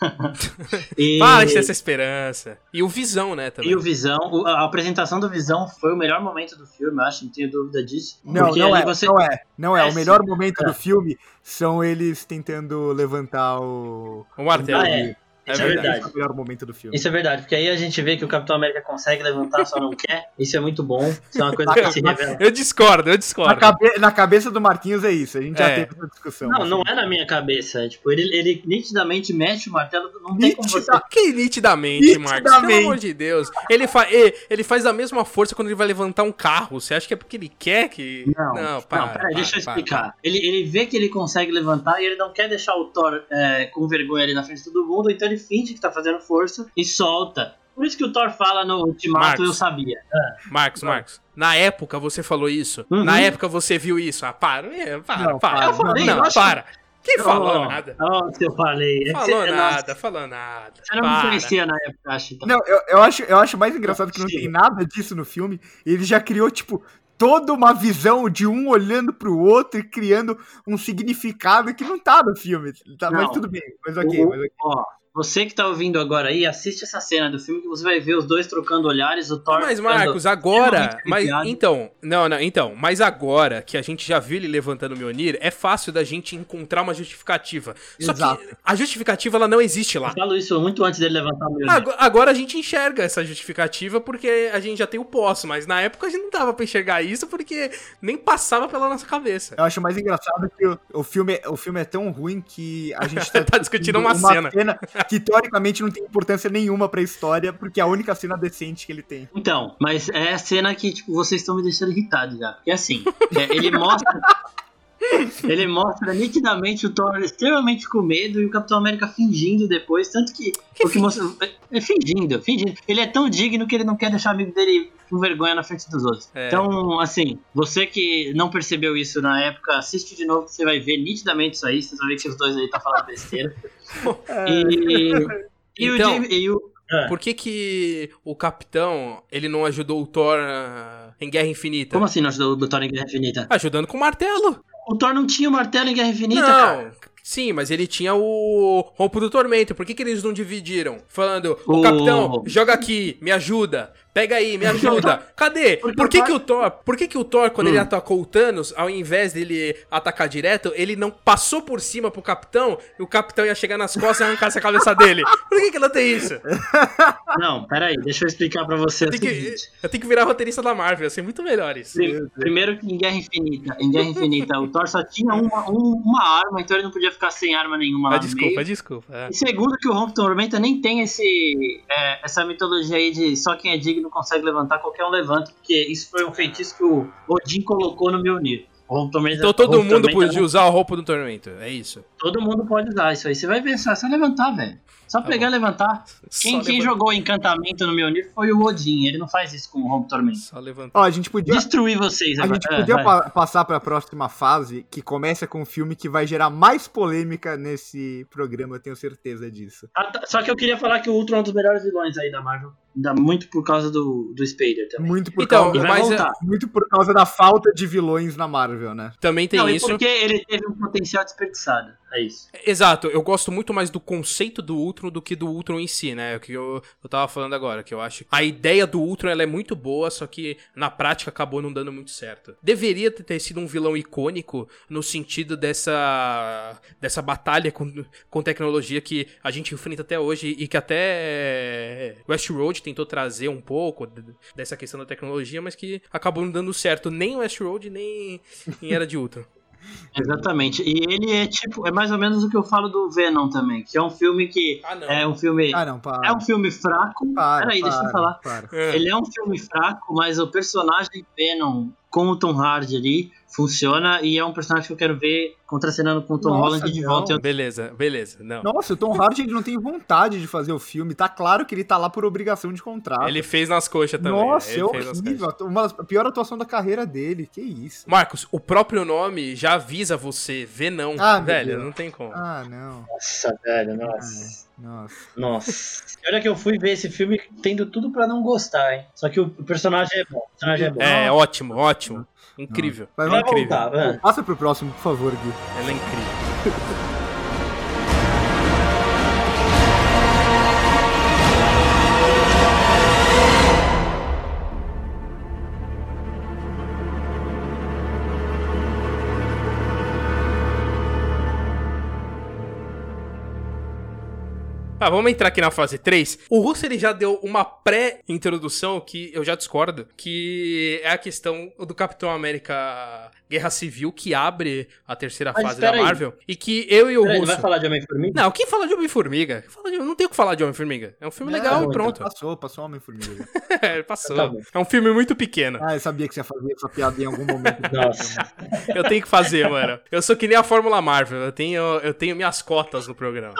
e, Para de ter essa esperança. E o Visão, né, também. e o Visão, a apresentação do Visão foi o melhor momento do filme, eu acho, não tenho dúvida disso. Não, não é, você- não é, não é. É O melhor sim. momento É. do filme são eles tentando levantar o... O martelo. Ah, é. É Isso é verdade. verdade. Esse é o melhor momento do filme. Isso é verdade, porque aí a gente vê que o Capitão América consegue levantar, só não quer. Isso é muito bom. Isso é uma coisa que se revela. Eu discordo, eu Na, discordo. cabe- na cabeça do Marquinhos é isso, a gente já É. teve essa discussão. Não, não é na minha cabeça. Tipo, ele, ele nitidamente mexe o martelo, não tem como você. Que nitidamente, Marcos. Pelo Nitidamente. amor de Deus. Ele, fa ele, faz a mesma força quando ele vai levantar um carro. Você acha que é porque ele quer que. Não, não, não, para. peraí, deixa eu para, explicar. Ele, ele vê que ele consegue levantar e ele não quer deixar o Thor é, com vergonha ali na frente de todo mundo, então ele finge que tá fazendo força e solta. Por isso que o Thor fala no Ultimato, Marcos. eu sabia. Marcos, Marcos. Na época você falou isso. Uhum. Na época você viu isso. Ah, para. É, para, Não, para. Eu falei, não, para. Quem falou Oh, nada? Oh, se eu falei. É Falou você, nada, nossa, falou nada. Você não me Para. conhecia na época, acho. Então. Não, eu, eu, acho, eu acho mais engraçado que não tem nada disso no filme. Ele já criou, tipo, toda uma visão de um olhando pro outro e criando um significado que não tá no filme. Tá, mas Não. tudo bem, mas ok, O- mas ok. Ó, você que tá ouvindo agora aí, assiste essa cena do filme que você vai ver os dois trocando olhares, o Thor. Mas, Marcos, agora. Mas, então, não, não, então. Mas agora que a gente já viu ele levantando o Mjolnir, é fácil da gente encontrar uma justificativa. Só Exato. que a justificativa ela não existe Eu lá. falo isso muito antes dele levantar o. Ago- Agora a gente enxerga essa justificativa porque a gente já tem o poço, mas na época a gente não dava pra enxergar isso porque nem passava pela nossa cabeça. Eu acho mais engraçado que o, o, filme, o filme é tão ruim que a gente tá, Tá discutindo uma cena. Que teoricamente não tem importância nenhuma pra história, porque é a única cena decente que ele tem. Então, mas é a cena que, tipo, vocês estão me deixando irritado já. Porque assim, é, ele mostra. Ele mostra nitidamente o Thor extremamente com medo e o Capitão América fingindo depois, tanto que. o que mostra, é, fingindo, fingindo. Ele é tão digno que ele não quer deixar o amigo dele com vergonha na frente dos outros. É. Então, assim, você que não percebeu isso na época, assiste de novo que você vai ver nitidamente isso aí. Você vai ver que os dois aí tá falando besteira. E, e o Então, James. E o, é. Por que que o Capitão, ele não ajudou o Thor ah, em Guerra Infinita? Como assim não ajudou o Thor em Guerra Infinita? Ajudando com o martelo. O Thor não tinha o martelo em Guerra Infinita, não, cara. sim, mas ele tinha o Rompo do Tormento. Por que, que eles não dividiram? Falando, o O- capitão, joga aqui, me ajuda. Pega aí, me ajuda. Cadê? Porque Por que, o que o Thor, por que, que o Thor, quando Hum. ele atacou o Thanos, ao invés dele atacar direto, ele não passou por cima pro capitão e o capitão ia chegar nas costas e arrancasse a cabeça dele? Por que, que não tem isso? Não, peraí, deixa eu explicar pra você o Tem que- seguinte. eu tenho que virar roteirista da Marvel, ia ser muito melhor isso. Pri- Primeiro que em Guerra Infinita, em Guerra Infinita, o Thor só tinha uma, um- uma arma, então ele não podia ficar sem arma nenhuma lá Ah, no desculpa, meio. desculpa. é. E segundo que o Rompe Tormenta nem tem esse, é, essa mitologia aí de só quem é digno consegue levantar, qualquer um levanta, porque isso foi um feitiço que o Odin colocou no. O Rompe Tormenta- Então todo mundo Tormenta podia usar a roupa do tormento, é isso. Todo mundo pode usar isso aí. Você vai só, é só levantar, velho. Só Tá pegar e levantar. Quem, quem levanta- jogou encantamento no Mjolnir foi o Odin. Ele não faz isso com o Rompe Tormenta. Só levantar. Ó, a gente podia, Destruir vocês a agora. gente É, podia vai. pa- passar pra próxima fase, que começa com um filme que vai gerar mais polêmica nesse programa, eu tenho certeza disso. Ah, tá. Só que eu queria falar que o Ultron é um dos melhores vilões aí da Marvel. Ainda muito por causa do, do Spader também. Muito por, Então, E causa, mas voltar. muito por causa da falta de vilões na Marvel, né? Também tem não, e isso. porque ele teve um potencial desperdiçado. É isso. Exato, eu gosto muito mais do conceito do Ultron do que do Ultron em si, né? É O que eu, eu tava falando agora, que eu acho que a ideia do Ultron ela é muito boa, só que na prática acabou não dando muito certo. Deveria ter- ter sido um vilão icônico no sentido dessa dessa batalha com, com tecnologia que a gente enfrenta até hoje e que até Westworld tentou trazer um pouco dessa questão da tecnologia, mas que acabou não dando certo nem em Westworld nem em Era de Ultron. Exatamente. E ele é tipo, é mais ou menos o que eu falo do Venom também, que é um filme que Ah, não. é um filme Ah, não, para. é um filme fraco. para, Peraí, deixa eu para, falar. para. É. Ele é um filme fraco, mas o personagem Venom com o Tom Hardy ali funciona e é um personagem que eu quero ver contracenando com o Tom Nossa, Holland de não. volta. Beleza, beleza. Não. Nossa, o Tom Hardy ele não tem vontade de fazer o filme. Tá claro que ele tá lá por obrigação de contrato. Ele fez nas coxas também. Nossa, ele é horrível. Uma a pior atuação da carreira dele. Que isso. Marcos, o próprio nome já avisa você, vê não. Ah, velho, não tem como. Ah, não. Nossa, velho, nossa. Nossa. Nossa. E olha que eu fui ver esse filme tendo tudo pra não gostar, hein? Só que o personagem é bom. O personagem é bom. É, ótimo, ótimo. Incrível. Vai Ela é Vai incrível. voltar, vai. Passa pro próximo, por favor, Gui. Ela é incrível. Ah, vamos entrar aqui na fase 3. O Russo ele já deu uma pré-introdução que eu já discordo, que é a questão do Capitão América Guerra Civil, que abre a terceira Mas fase da espera aí. Marvel. E que eu e o Russo. vai falar de Homem-Formiga? Não, quem fala de Homem-Formiga? De- Não tem o que falar de Homem-Formiga. É um filme Não, legal e então. pronto. Passou, passou Homem-Formiga. É, passou. Tá é um filme muito pequeno. Ah, eu sabia que você ia fazer essa piada em algum momento. Nossa. Eu tenho que fazer, mano. Eu sou que nem a Fórmula Marvel. Eu tenho, eu tenho minhas cotas no programa.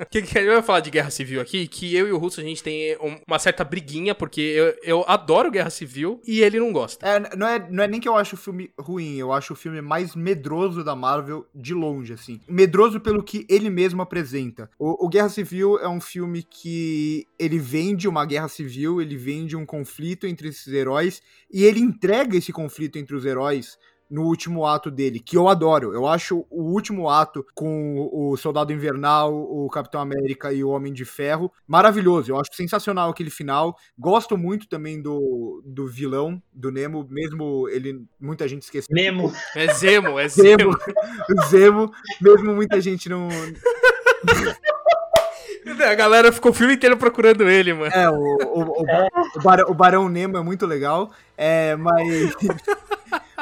O que, que eu ia falar de Guerra Civil aqui? Que eu e o Russo a gente tem um- uma certa briguinha, porque eu, eu adoro Guerra Civil e ele não gosta. É, não, é, não é nem que eu acho o filme ruim, eu acho o filme mais medroso da Marvel de longe, assim. Medroso pelo que ele mesmo apresenta. O, o Guerra Civil é um filme que ele vende uma guerra civil, ele vende um conflito entre esses heróis, e ele entrega esse conflito entre os heróis no último ato dele, que eu adoro. Eu acho o último ato com o Soldado Invernal, o Capitão América e o Homem de Ferro maravilhoso. Eu acho sensacional aquele final. Gosto muito também do, do vilão, do Nemo, mesmo ele muita gente esqueceu. Nemo. É Zemo, é Zemo. Zemo, o Zemo, mesmo muita gente não. A galera ficou o filme inteiro procurando ele, mano. É, o, o, o, o, Barão, o Barão Nemo é muito legal, é, mas.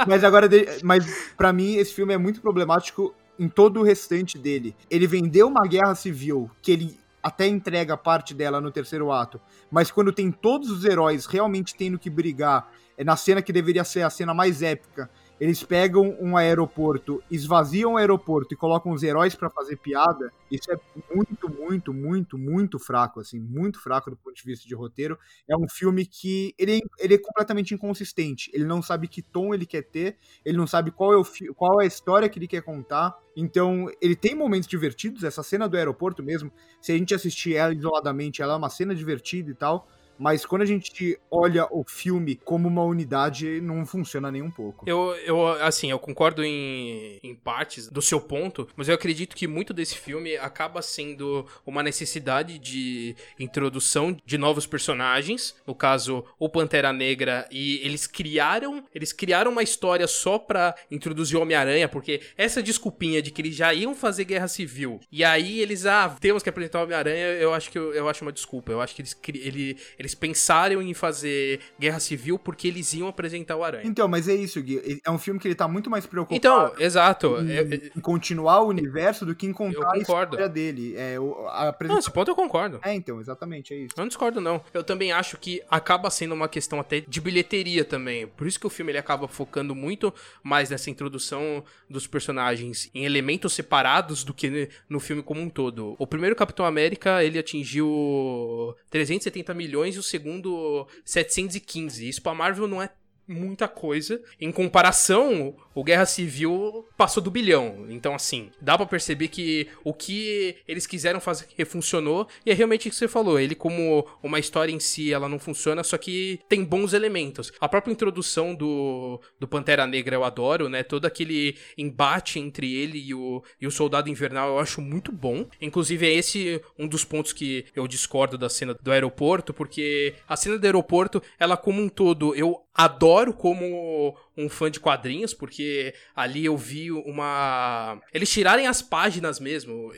Mas agora, mas para mim esse filme é muito problemático em todo o restante dele. Ele vendeu uma guerra civil que ele até entrega parte dela no terceiro ato, mas quando tem todos os heróis realmente tendo que brigar, é na cena que deveria ser a cena mais épica. Eles pegam um aeroporto, esvaziam o aeroporto e colocam os heróis pra fazer piada. Isso é muito, muito, muito, muito fraco, assim, muito fraco do ponto de vista de roteiro. É um filme que ele é, ele é completamente inconsistente. Ele não sabe que tom ele quer ter, ele não sabe qual é, o qual é a história que ele quer contar. Então, ele tem momentos divertidos. Essa cena do aeroporto mesmo, se a gente assistir ela isoladamente, ela é uma cena divertida e tal. Mas quando a gente olha o filme como uma unidade, não funciona nem um pouco. Eu, eu, assim, eu concordo em, em partes do seu ponto, mas eu acredito que muito desse filme acaba sendo uma necessidade de introdução de novos personagens, no caso, o Pantera Negra, e eles criaram, eles criaram uma história só pra introduzir o Homem-Aranha, porque essa desculpinha de que eles já iam fazer guerra civil, e aí eles, ah, temos que apresentar o Homem-Aranha, eu acho que eu, eu acho uma desculpa. Eu acho que eles, ele, eles pensaram em fazer guerra civil porque eles iam apresentar o Aranha. Então, mas é isso, Gui. É um filme que ele tá muito mais preocupado Então, exato. em, É- é- em continuar o universo do que em contar a história dele. É, a Não, apresentação. nesse ponto eu concordo. É, então, exatamente, é isso. Eu não discordo, não. Eu também acho que acaba sendo uma questão até de bilheteria também. Por isso que o filme ele acaba focando muito mais nessa introdução dos personagens em elementos separados do que no filme como um todo. O primeiro Capitão América, ele atingiu 370 milhões e o segundo 715. Isso pra Marvel não é muita coisa. Em comparação, o Guerra Civil passou do bilhão. Então, assim, dá pra perceber que o que eles quiseram fazer funcionou. E é realmente o que você falou. Ele, como uma história em si, ela não funciona, só que tem bons elementos. A própria introdução do, do Pantera Negra eu adoro, né? Todo aquele embate entre ele e o, e o Soldado Invernal eu acho muito bom. Inclusive, é esse um dos pontos que eu discordo da cena do aeroporto, porque a cena do aeroporto, ela como um todo, eu adoro como um fã de quadrinhos, porque ali eu vi uma. Eles tirarem as páginas mesmo.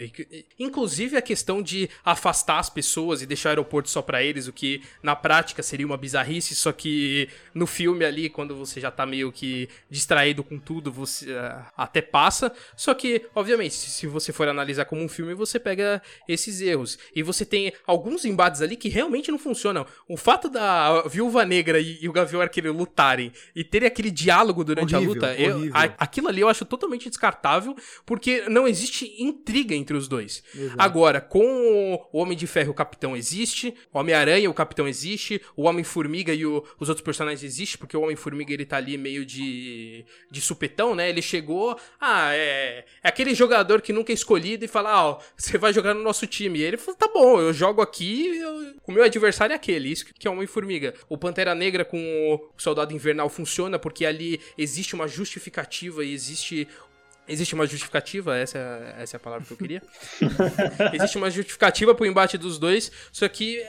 Inclusive a questão de afastar as pessoas e deixar o aeroporto só pra eles, o que na prática seria uma bizarrice, só que no filme ali, quando você já tá meio que distraído com tudo, você ah, até passa. Só que, obviamente, se se você for analisar como um filme, você pega esses erros. E você tem alguns embates ali que realmente não funcionam. O fato da Viúva Negra e, e o Gavião Arqueiro lutarem e terem aquele diálogo durante Horrível, a luta, eu- a- aquilo ali eu acho totalmente descartável, porque não existe intriga entre os dois. Exato. Agora, com o Homem de Ferro, o Capitão existe, o Homem-Aranha, o Capitão existe, o Homem-Formiga e o- os outros personagens existem, porque o Homem-Formiga ele tá ali meio de, de supetão, né? Ele chegou, ah, é, é aquele jogador que nunca é escolhido e fala, ah, ó, você vai jogar no nosso time. E ele falou, tá bom, eu jogo aqui, eu- o meu adversário é aquele, isso que é o Homem-Formiga. O Pantera Negra com o Soldado Invernal funciona porque ali existe uma justificativa e existe Existe uma justificativa, essa, é- essa é a palavra que eu queria. Existe uma justificativa pro embate dos dois, só que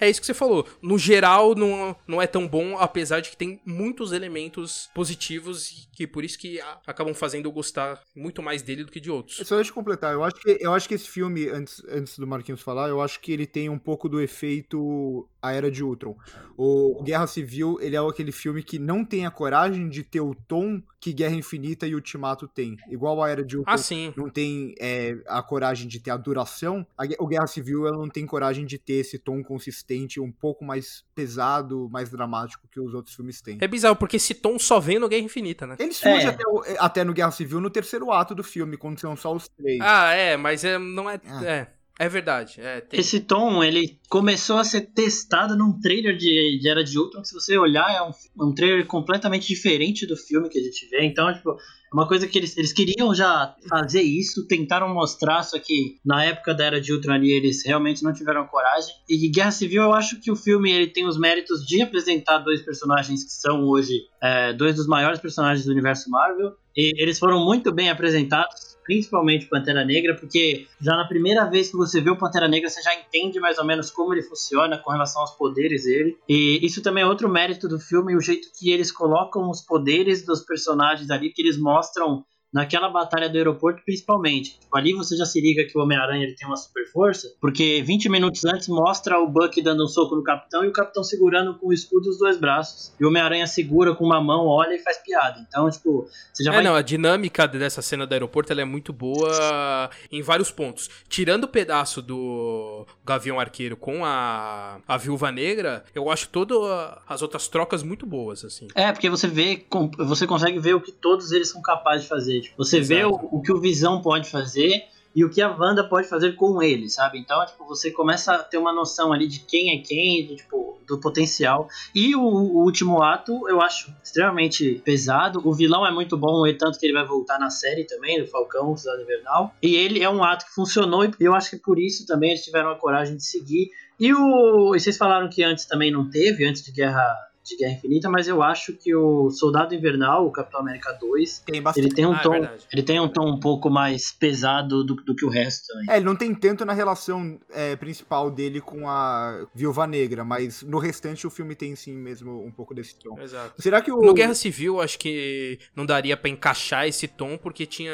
é isso que você falou. No geral, não, não é tão bom, apesar de que tem muitos elementos positivos e que por isso que a- acabam fazendo eu gostar muito mais dele do que de outros. Só deixa eu completar. Eu acho que, eu acho que esse filme, antes, antes do Marquinhos falar, eu acho que ele tem um pouco do efeito A Era de Ultron. O Guerra Civil, ele é aquele filme que não tem a coragem de ter o tom que Guerra Infinita e Ultimato tem. Igual a Era de Ultron Ah, sim. não tem é, a coragem de ter a duração, a o Guerra Civil ela não tem coragem de ter esse tom consistente, um pouco mais pesado, mais dramático que os outros filmes têm. É bizarro, porque esse tom só vem no Guerra Infinita, né? Ele surge É. até, o- até no Guerra Civil no terceiro ato do filme, quando são só os três. Ah, é, mas é, não é. Ah. É, é verdade. É, tem- Esse tom, ele começou a ser testado num trailer de, de Era de Ultron, que se você olhar, é um, um trailer completamente diferente do filme que a gente vê. Então, tipo, é uma coisa que eles, eles queriam já fazer isso, tentaram mostrar, só que na época da Era de Ultron ali, eles realmente não tiveram coragem. E Guerra Civil, eu acho que o filme ele tem os méritos de apresentar dois personagens que são hoje é, dois dos maiores personagens do universo Marvel. E eles foram muito bem apresentados, principalmente Pantera Negra, porque já na primeira vez que você vê o Pantera Negra, você já entende mais ou menos como ele funciona com relação aos poderes dele. E isso também é outro mérito do filme, o jeito que eles colocam os poderes dos personagens ali, que eles mostram naquela batalha do aeroporto, principalmente. Tipo, ali você já se liga que o Homem-Aranha tem uma super força, porque 20 minutos antes mostra o Buck dando um soco no Capitão e o Capitão segurando com o escudo os dois braços. E o Homem-Aranha segura com uma mão, olha e faz piada. Então, tipo, você já É, vai não, a dinâmica dessa cena do aeroporto ela é muito boa em vários pontos. Tirando o pedaço do Gavião Arqueiro com a, a Viúva Negra, eu acho todas as outras trocas muito boas, assim. É, porque você vê, você consegue ver o que todos eles são capazes de fazer. Tipo, você vê o, Exato. o que o Visão pode fazer e o que a Wanda pode fazer com ele, sabe? Então, tipo, você começa a ter uma noção ali de quem é quem, de, tipo, do potencial. E o, o último ato eu acho extremamente pesado. O vilão é muito bom, e tanto que ele vai voltar na série também, do Falcão, Cidade Invernal. E ele é um ato que funcionou, e eu acho que por isso também eles tiveram a coragem de seguir. E o. E vocês falaram que antes também não teve, antes de Guerra. De Guerra Infinita, mas eu acho que o Soldado Invernal, o Capitão América 2, Tem bastante. ele tem um Ah, é tom, verdade. ele tem um tom um pouco mais pesado do, do que o resto também. É, ele não tem tanto na relação é, principal dele com a Viúva Negra, mas no restante o filme tem sim mesmo um pouco desse tom. Exato. Será que o. No Guerra Civil, acho que não daria pra encaixar esse tom, porque tinha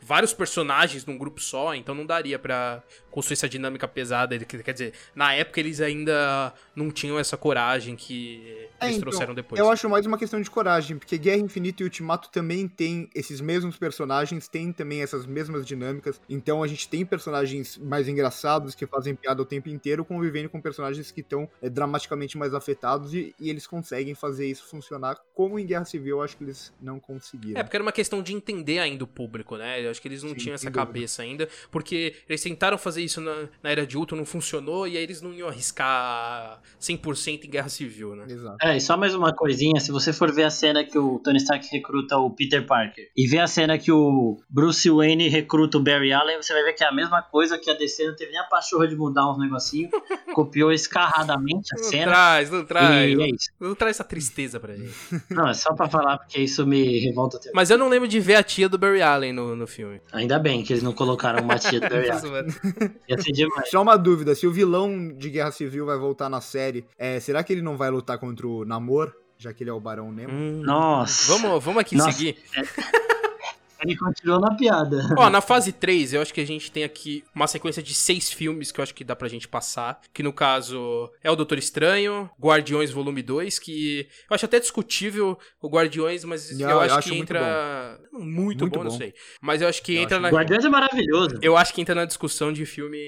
vários personagens num grupo só, então não daria pra construir essa dinâmica pesada. Quer dizer, na época eles ainda não tinham essa coragem que É, eles então, trouxeram depois. Eu acho mais uma questão de coragem, porque Guerra Infinita e Ultimato também tem esses mesmos personagens, tem também essas mesmas dinâmicas. Então a gente tem personagens mais engraçados que fazem piada o tempo inteiro, convivendo com personagens que estão é, dramaticamente mais afetados e, e eles conseguem fazer isso funcionar. Como em Guerra Civil, eu acho que eles não conseguiram. É, porque era uma questão de entender ainda o público, né? Eu acho que eles não Sim, tinham essa sem dúvida. cabeça ainda, porque eles tentaram fazer isso na, na Era de Ultron, não funcionou, e aí eles não iam arriscar 100% em Guerra Civil, né? Exato. É, e só mais uma coisinha, se você for ver a cena que o Tony Stark recruta o Peter Parker e ver a cena que o Bruce Wayne recruta o Barry Allen, você vai ver que é a mesma coisa que a DC não teve nem a pachorra de mudar uns negocinhos, copiou escarradamente a Não cena. traz, não traz. E Não, é isso. não traz essa tristeza pra gente. Não, é só pra falar porque isso me revolta até. Mas eu não lembro de ver a tia do Barry Allen no, no filme. Ainda bem que eles não colocaram uma tia do Barry Allen. Ia ser demais. Só uma dúvida, se o vilão de Guerra Civil vai voltar na série, é, será que ele não vai lutar contra o Namor, já que ele é o Barão Nemo? Hum. Nossa. Vamos, vamos aqui Nossa. seguir. Ele continuou na piada. Ó, na fase 3, eu acho que a gente tem aqui uma sequência de seis filmes que eu acho que dá pra gente passar. Que no caso é o Doutor Estranho, Guardiões Volume 2, que eu acho até discutível o Guardiões, mas Não, eu eu acho, acho que muito entra. Muito, Muito bom, não bom. sei. Mas eu acho que Eu entra acho na. Guardiões é maravilhoso. Eu acho que entra na discussão de filme.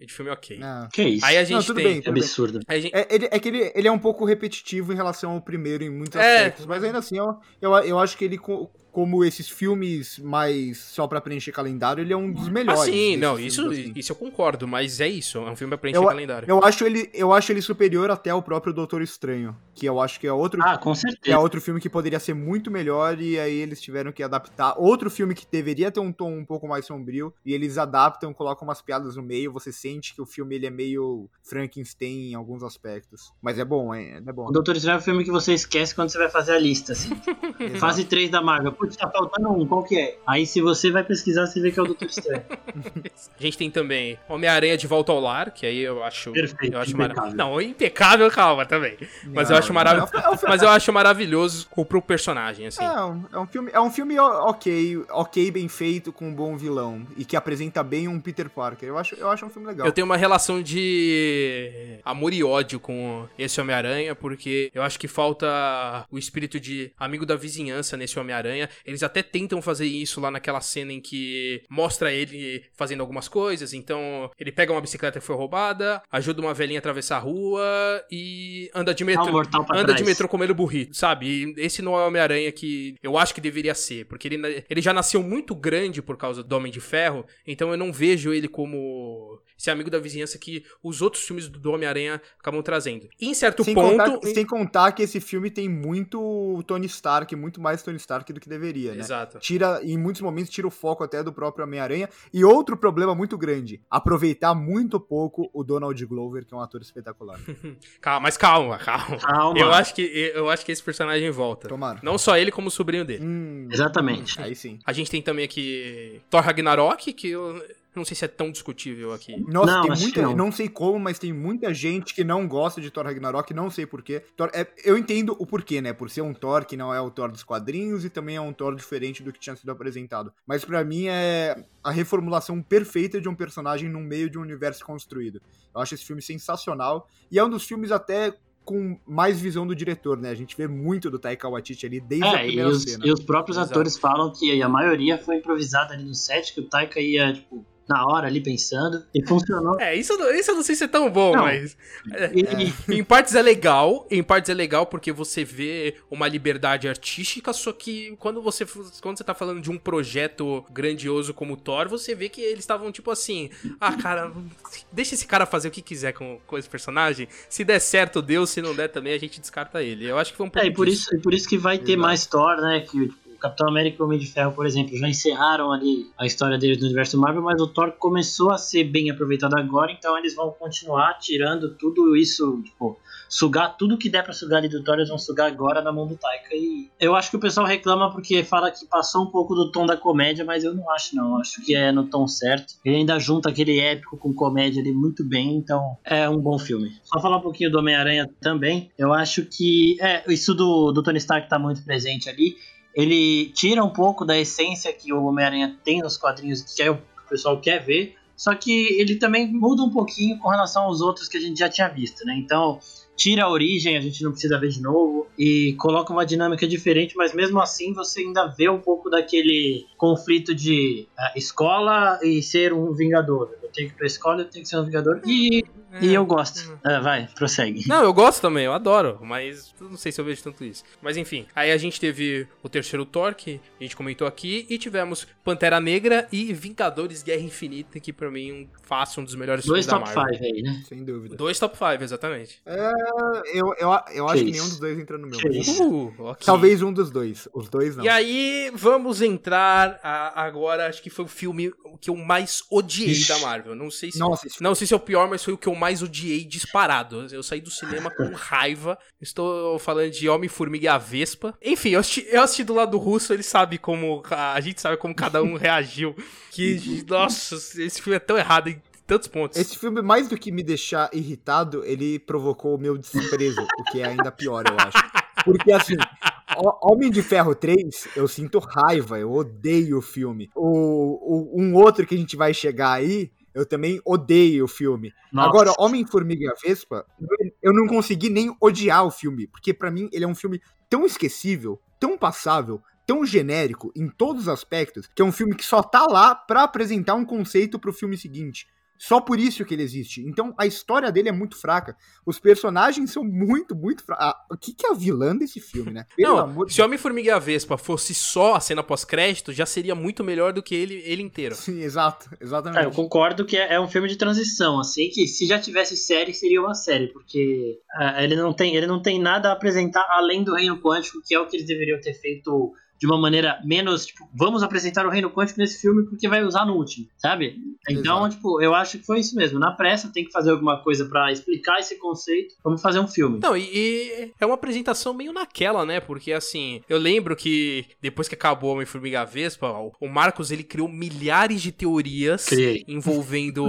de filme ok. Ah. Que isso? Aí a gente Não, tudo tem. bem, Que tudo absurdo. gente- É, ele- é que ele, ele é um pouco repetitivo em relação ao primeiro em muitos É. aspectos, mas ainda assim, eu, eu, eu acho que ele, co- como esses filmes mais só pra preencher calendário, ele é um dos Ah, melhores. sim, desses não, isso, assim. isso eu concordo, mas é isso, é um filme pra preencher Eu- calendário. Eu acho, ele, eu acho ele superior até ao próprio Doutor Estranho, que eu acho que é outro, Ah, com que é certeza. outro filme que poderia ser muito melhor e aí eles tiveram que adaptar. Outro filme que deveria ter um tom um pouco mais sombrio e eles adaptam, colocam umas piadas no meio, você sente que o filme ele é meio Frankenstein em alguns aspectos. Mas é bom, é, é bom. O Doutor Estranho é o filme que você esquece quando você vai fazer a lista, assim. Fase 3 da Marvel. Putz, tá faltando um, qual que é? Aí se você vai pesquisar, você vê que é o Doutor Estranho. a gente tem também Homem-Aranha de Volta ao Lar, que aí eu acho. Perfeito, eu acho impecável. mara- Não, impecável, calma também. Mas eu Não, acho maravilhoso. é um- é um filme- Mas eu acho maravilhoso pro personagem, assim. É, um- é um filme, é um filme ok, ok, bem feito, com um bom vilão. E que apresenta bem um Peter Parker. Eu acho, eu acho um filme legal. Eu tenho uma relação de amor e ódio com esse Homem-Aranha, porque eu acho que falta o espírito de amigo da vizinhança nesse Homem-Aranha. Eles até tentam fazer isso lá naquela cena em que mostra ele fazendo algumas coisas. Então, ele pega uma bicicleta que foi roubada, ajuda uma velhinha a atravessar a rua e anda de um metrô. Anda trás. de metrô comendo burrito, sabe? E esse não é o Homem-Aranha que eu acho que deveria ser, porque ele, ele já nasceu muito grande por causa do Homem de Ferro, então eu não vejo ele como esse amigo da vizinhança que os outros filmes do Homem-Aranha acabam trazendo. Em certo Sem ponto. contar, sem contar que esse filme tem muito Tony Stark, muito mais Tony Stark do que deveria, né? Exato. Tira, em muitos momentos, tira o foco até do próprio Homem-Aranha. E outro problema muito grande, aproveitar muito pouco o Donald Glover, que é um ator espetacular. Calma, mas calma, calma. Calma. Eu acho que eu acho que esse personagem volta. Tomara. Não só ele, como o sobrinho dele. Hum, Exatamente. aí sim. A gente tem também aqui Thor Ragnarok, que eu não sei se é tão discutível aqui. Nossa, Não, tem muita. não. Não sei como, mas tem muita gente que não gosta de Thor Ragnarok, não sei porquê. Thor, é, eu entendo o porquê, né? Por ser um Thor que não é o Thor dos quadrinhos e também é um Thor diferente do que tinha sido apresentado. Mas pra mim é a reformulação perfeita de um personagem no meio de um universo construído. Eu acho esse filme sensacional e é um dos filmes até com mais visão do diretor, né? A gente vê muito do Taika Waititi ali desde a É, e primeira os, cena. e os próprios Exato. atores falam que a maioria foi improvisada ali no set, que o Taika ia, tipo, na hora ali pensando, e funcionou. É, isso, eu não- isso eu não sei se é tão bom, Não. mas. E, Em partes é legal, em partes é legal porque você vê uma liberdade artística, só que quando você quando você tá falando de um projeto grandioso como o Thor, você vê que eles estavam tipo assim, ah, cara, deixa esse cara fazer o que quiser com, com esse personagem. Se der certo, deu, se não der também, a gente descarta ele. Eu acho que foi um pouco É, e por disso. isso, e por isso que vai ter Exato. mais Thor, né? Que Capitão América e o Homem de Ferro, por exemplo, já encerraram ali a história deles no universo Marvel, mas o Thor começou a ser bem aproveitado agora, então eles vão continuar tirando tudo isso, tipo, sugar tudo que der pra sugar ali do Thor, eles vão sugar agora na mão do Taika. E eu acho que o pessoal reclama porque fala que passou um pouco do tom da comédia, mas eu não acho, não. Eu acho que é no tom certo. Ele ainda junta aquele épico com comédia ali muito bem, então é um bom filme. Só falar um pouquinho do Homem-Aranha também, eu acho que é, isso do, do Tony Stark tá muito presente ali. Ele tira um pouco da essência que o Homem-Aranha tem nos quadrinhos, que é o que o pessoal quer ver, só que ele também muda um pouquinho com relação aos outros que a gente já tinha visto, né? Então, tira a origem, a gente não precisa ver de novo, e coloca uma dinâmica diferente, mas mesmo assim você ainda vê um pouco daquele conflito de ah, escola e ser um vingador. Eu tenho que ir pra escola, eu tenho que ser um vingador, e, e eu gosto. Ah, vai, prossegue. Não, eu gosto também, eu adoro, mas não sei se eu vejo tanto isso. Mas enfim, aí a gente teve o terceiro Thor, que a gente comentou aqui, e tivemos Pantera Negra e Vingadores Guerra Infinita, que pra mim um, fácil um dos melhores Dois filmes top da Marvel. 5 aí, né? Sem dúvida. Dois top 5, exatamente. Eu, eu, eu acho que nenhum dos dois entra no meu. Uh, ok. Talvez um dos dois. Os dois não. E aí, vamos entrar a- agora, acho que foi o filme que eu mais odiei Ixi. da Marvel. Não sei se esse Não sei se é o pior, mas foi o que eu mais odiei disparado. Eu saí do cinema com raiva. Estou falando de Homem-Formiga e a Vespa. Enfim, eu assisti, eu assisti do lado do russo, ele sabe como. A gente sabe como cada um reagiu. Que, nossa, esse filme é tão errado em tantos pontos. Esse filme, mais do que me deixar irritado, ele provocou o meu desprezo, o que é ainda pior, eu acho. Porque assim, Ho- Homem de Ferro 3, eu sinto raiva, eu odeio o filme. O, o- um outro que a gente vai chegar aí, eu também odeio o filme. Nossa. Agora, Homem-Formiga e a Vespa, eu não consegui nem odiar o filme, porque pra mim ele é um filme tão esquecível, tão passável, tão genérico em todos os aspectos, que é um filme que só tá lá pra apresentar um conceito pro filme seguinte. Só por isso que ele existe. Então a história dele é muito fraca. Os personagens são muito, muito fracos. o que, que é a vilã desse filme, né? Pelo Não, amor de se Homem-Formiga e a Vespa fosse só a cena pós-crédito, já seria muito melhor do que ele, ele inteiro. Sim, exato, exatamente. É, eu concordo que é, é um filme de transição, assim, que se já tivesse série, seria uma série, porque ah, ele, não tem, ele não tem nada a apresentar além do reino quântico, que é o que eles deveriam ter feito de uma maneira menos, tipo, vamos apresentar o Reino Quântico nesse filme porque vai usar no último, sabe? Então, Exato. tipo, eu acho que foi isso mesmo. Na pressa tem que fazer alguma coisa para explicar esse conceito, vamos fazer um filme. Não, e, e, é uma apresentação meio naquela, né? Porque assim, eu lembro que depois que acabou Homem-Formiga Vespa, o Marcos ele criou milhares de teorias Criei. envolvendo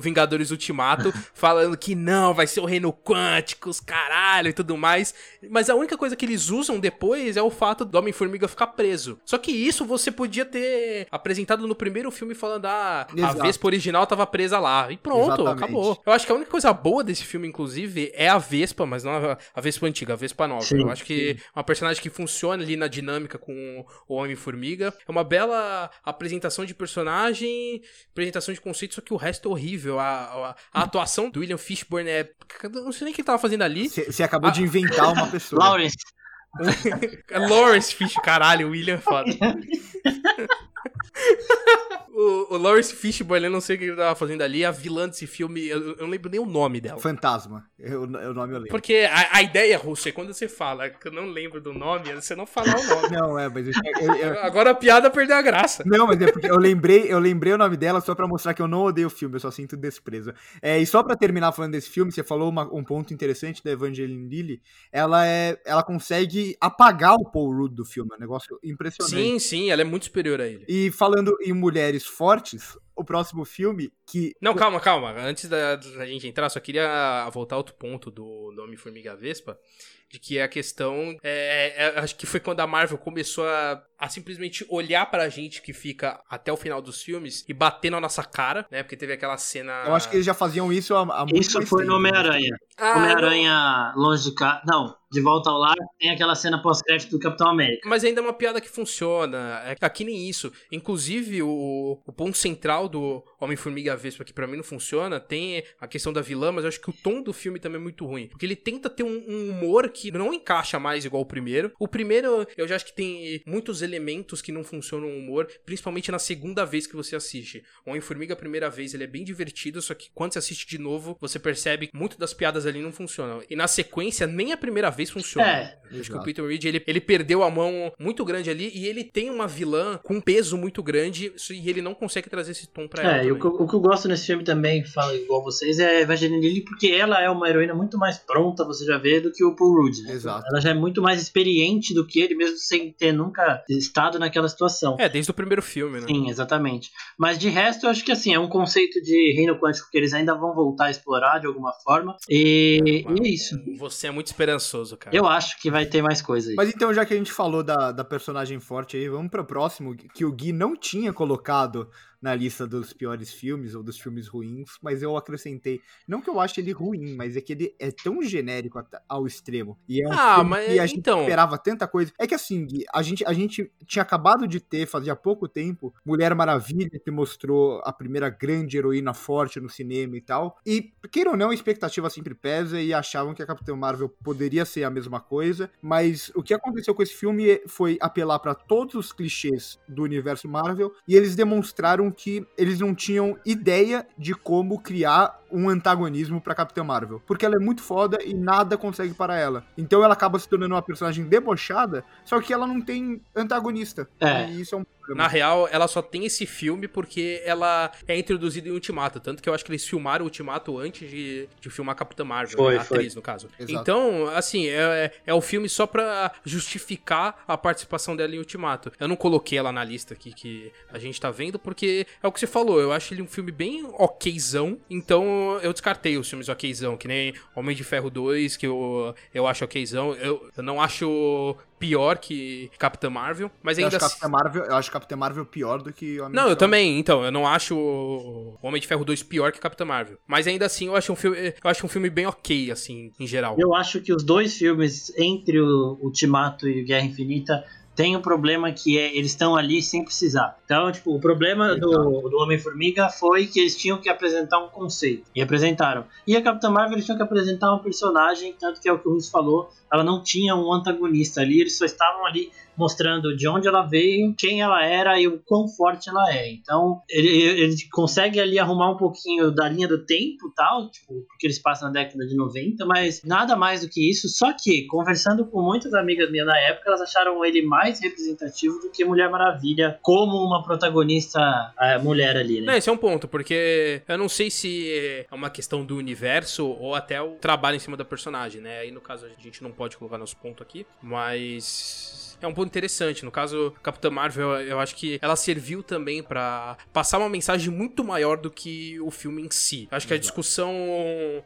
Vingadores Ultimato, falando que não, vai ser o Reino Quântico, os caralho e tudo mais. Mas a única coisa que eles usam depois é o fato do Homem-Formiga ficar preso. Só que isso você podia ter apresentado no primeiro filme falando, ah, Exato. a Vespa original tava presa lá. E pronto, Exatamente. acabou. Eu acho que a única coisa boa desse filme, inclusive, é a Vespa, mas não a, Vespa antiga, a Vespa nova. Sim, eu acho que é uma personagem que funciona ali na dinâmica com o Homem-Formiga. É uma bela apresentação de personagem, apresentação de conceito, só que o resto é horrível. A, a, a atuação do William Fishburne é. Não sei nem o que ele tava fazendo ali. Você acabou a... de inventar uma pessoa. Lawrence. Lawrence Fish, caralho, William é foda. o, o Lawrence Fishburne, eu não sei o que ele tava fazendo ali, a vilã desse filme, eu, eu não lembro nem o nome dela. Fantasma, eu, o nome eu lembro. Porque a, a ideia, Russo, é quando você fala que eu não lembro do nome, é você não falar o nome. Não, é, mas... Eu, eu, Agora a piada perdeu a graça. Não, mas é porque eu lembrei, eu lembrei o nome dela só pra mostrar que eu não odeio o filme, eu só sinto desprezo. É, e só pra terminar falando desse filme, você falou uma, um ponto interessante da Evangeline Lilly, ela é, ela consegue apagar o Paul Rudd do filme, é um negócio impressionante. Sim, sim, ela é muito superior a ele. E falando em mulheres fortes, o próximo filme que. Não, calma, calma. Antes da, da gente entrar, só queria voltar a outro ponto do, do Homem-Formiga Vespa de que a questão é, é, acho que foi quando a Marvel começou a, a simplesmente olhar pra gente que fica até o final dos filmes e bater na nossa cara, né? Porque teve aquela cena. Eu acho que eles já faziam isso há, há muito Isso foi no Homem-Aranha. Ah, Homem-Aranha longe de casa. Não, de volta ao lar, tem aquela cena pós-crédito do Capitão América. Mas ainda é uma piada que funciona. É aqui nem isso. Inclusive, o, o ponto central do Homem-Formiga Vespa, que para mim não funciona, tem a questão da vilã, mas eu acho que o tom do filme também é muito ruim. Porque ele tenta ter um, um humor que não encaixa mais igual o primeiro. O primeiro, eu já acho que tem muitos elementos que não funcionam no humor, principalmente na segunda vez que você assiste. O Homem-Formiga, a primeira vez, ele é bem divertido, só que quando você assiste de novo, você percebe que muitas das piadas ali não funcionam. E na sequência, nem a primeira vez funciona. É. Acho que o Peter Reed, ele, ele perdeu a mão muito grande ali e ele tem uma vilã com um peso muito grande e ele não consegue trazer esse tom pra é, ela. É, o que, o que eu gosto nesse filme também, falo igual vocês, é a Evangeline Lilly, porque ela é uma heroína muito mais pronta, você já vê, do que o Paul Rudd. Né? Exato. Ela já é muito mais experiente do que ele, mesmo sem ter nunca estado naquela situação. É, desde o primeiro filme, né? Sim, exatamente. Mas de resto, eu acho que assim, é um conceito de reino quântico que eles ainda vão voltar a explorar de alguma forma. E, é, e é isso. Você é muito esperançoso, cara. Eu acho que vai ter mais coisa aí. Mas então, já que a gente falou da, da personagem forte aí, vamos pro próximo, que o Gui não tinha colocado na lista dos piores filmes ou dos filmes ruins, mas eu acrescentei. Não que eu ache ele ruim, mas é que ele é tão genérico ao extremo. E é um ah, mas que a gente então... esperava tanta coisa. É que assim, a gente, a gente tinha acabado de ter, fazia pouco tempo, Mulher Maravilha, que mostrou a primeira grande heroína forte no cinema e tal. E, queira ou não, a expectativa sempre pesa e achavam que a Capitã Marvel poderia ser a mesma coisa. Mas o que aconteceu com esse filme foi apelar para todos os clichês do universo Marvel e eles demonstraram que eles não tinham ideia de como criar um antagonismo pra Capitã Marvel. Porque ela é muito foda e nada consegue parar ela. Então ela acaba se tornando uma personagem debochada, só que ela não tem antagonista. É. E isso é um na real, ela só tem esse filme porque ela é introduzida em Ultimato. Tanto que eu acho que eles filmaram o Ultimato antes de, de filmar Capitã Marvel, foi, né? a atriz, no caso. Exato. Então, assim, é, é, é o filme só pra justificar a participação dela em Ultimato. Eu não coloquei ela na lista aqui que a gente tá vendo, porque é o que você falou. Eu acho ele um filme bem okzão. Então, eu descartei os filmes okzão, que nem Homem de Ferro 2, que eu, eu acho okzão. Eu, eu não acho pior que Capitã Marvel, mas ainda eu acho, Capitã Marvel, eu acho Capitã Marvel pior do que Homem Não, eu também, então, eu não acho o Homem de Ferro 2 pior que Capitã Marvel, mas ainda assim eu acho um filme, eu acho um filme bem OK assim, em geral. Eu acho que os dois filmes entre o Ultimato e Guerra Infinita tem um problema que é eles estão ali sem precisar. Então, tipo, o problema do, do Homem-Formiga foi que eles tinham que apresentar um conceito. E apresentaram. E a Capitã Marvel eles tinham que apresentar um personagem, tanto que é o que o Russo falou, ela não tinha um antagonista ali, eles só estavam ali mostrando de onde ela veio, quem ela era e o quão forte ela é. Então, ele, ele consegue ali arrumar um pouquinho da linha do tempo tal, tipo, porque eles passam na década de 90, mas nada mais do que isso. Só que, conversando com muitas amigas minhas na época, elas acharam ele mais representativo do que Mulher Maravilha como uma protagonista mulher ali, né? Não, esse é um ponto, porque eu não sei se é uma questão do universo ou até o trabalho em cima da personagem, né? Aí no caso a gente não pode colocar nosso ponto aqui, mas é um ponto interessante. No caso, Capitã Marvel, eu acho que ela serviu também para passar uma mensagem muito maior do que o filme em si. Acho que a discussão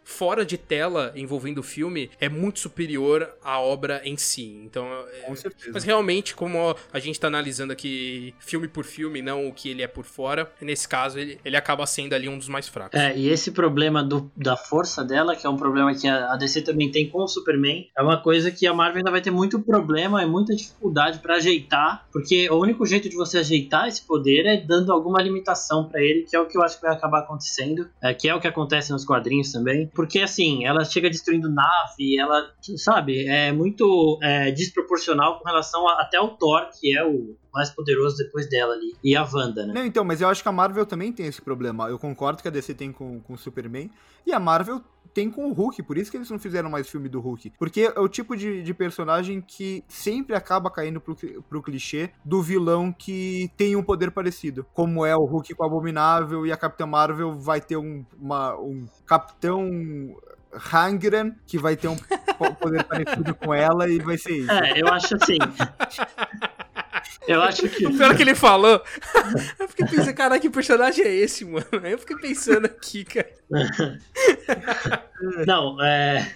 fora de tela envolvendo o filme é muito superior à obra em si. Então, Com certeza. mas realmente, como a gente tá analisando aqui filme por filme, não o que ele é por fora, nesse caso ele, ele acaba sendo ali um dos mais fracos. É, e esse problema do, da força dela, que é um problema que a, a DC também tem com o Superman, é uma coisa que a Marvel ainda vai ter muito problema e muita dificuldade para ajeitar, porque o único jeito de você ajeitar esse poder é dando alguma limitação para ele, que é o que eu acho que vai acabar acontecendo, é, que é o que acontece nos quadrinhos também, porque assim, ela chega destruindo nave, ela, sabe, é muito é, desproporcional com relação a, até o Thor, que é o mais poderoso depois dela ali, e a Wanda, né? Não, então, mas eu acho que a Marvel também tem esse problema. Eu concordo que a DC tem com, com o Superman, e a Marvel tem com o Hulk, por isso que eles não fizeram mais filme do Hulk. Porque é o tipo de, de personagem que sempre acaba caindo pro, pro clichê do vilão que tem um poder parecido. Como é o Hulk com o Abominável e a Capitã Marvel vai ter um, uma, um Capitão Hangren, que vai ter um poder parecido com ela e vai ser isso. É, eu acho assim. Eu acho que. O pior que ele falou. Eu fiquei pensando, cara, que personagem é esse, mano? Aí eu fiquei pensando aqui, cara. Não, é.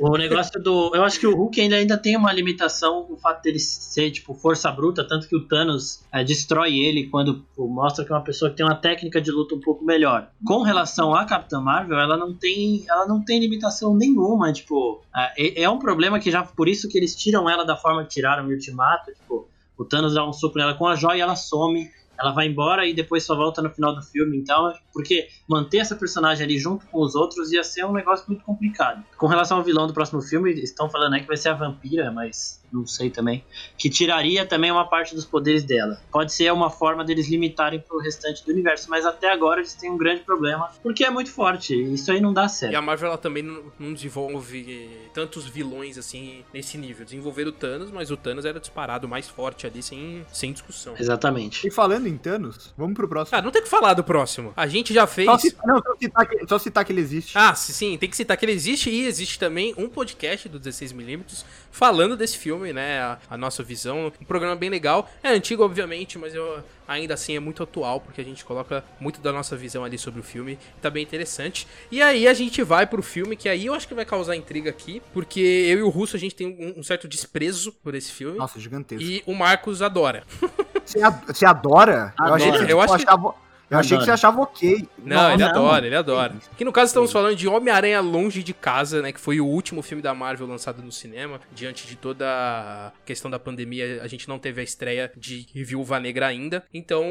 O negócio do. Eu acho que o Hulk ainda, ainda tem uma limitação o fato dele ser, tipo, força bruta, tanto que o Thanos é, destrói ele quando pô, mostra que é uma pessoa que tem uma técnica de luta um pouco melhor. Com relação à Capitã Marvel, ela não tem. Ela não tem limitação nenhuma. Tipo, é, é um problema que já. Por isso que eles tiram ela da forma que tiraram o Ultimato. Tipo, o Thanos dá um soco nela com a joia e ela some. Ela vai embora e depois só volta no final do filme. Então, porque manter essa personagem ali junto com os outros ia ser um negócio muito complicado. Com relação ao vilão do próximo filme, estão falando aí que vai ser a vampira, mas não sei também. Que tiraria também uma parte dos poderes dela. Pode ser uma forma deles limitarem pro restante do universo, mas até agora eles têm um grande problema, porque é muito forte. Isso aí não dá certo. E a Marvel ela também não, não desenvolve tantos vilões assim nesse nível. Desenvolver o Thanos, mas o Thanos era disparado mais forte ali, sem, sem discussão. Exatamente. E falando em Thanos, vamos pro próximo. Ah, não tem que falar do próximo. A gente já fez. Só citar, não, só citar, que, só citar que ele existe. Ah, sim, tem que citar que ele existe e existe também um podcast do 16mm falando desse filme, né? A, a, nossa visão. Um programa bem legal. É antigo, obviamente, mas eu ainda assim é muito atual, porque a gente coloca muito da nossa visão ali sobre o filme. Tá bem interessante. E aí a gente vai pro filme, que aí eu acho que vai causar intriga aqui, porque eu e o Russo a gente tem um, um certo desprezo por esse filme. Nossa, gigantesco. E o Marcos adora. Você, adora? Adora. Eu achei Eu tipo, acho que- achava... Eu achei que você achava ok. Não, ele não. adora, ele adora. Aqui no caso estamos falando de Homem-Aranha Longe de Casa, né? Que foi o último filme da Marvel lançado no cinema. Diante de toda a questão da pandemia, a gente não teve a estreia de Viúva Negra ainda. Então,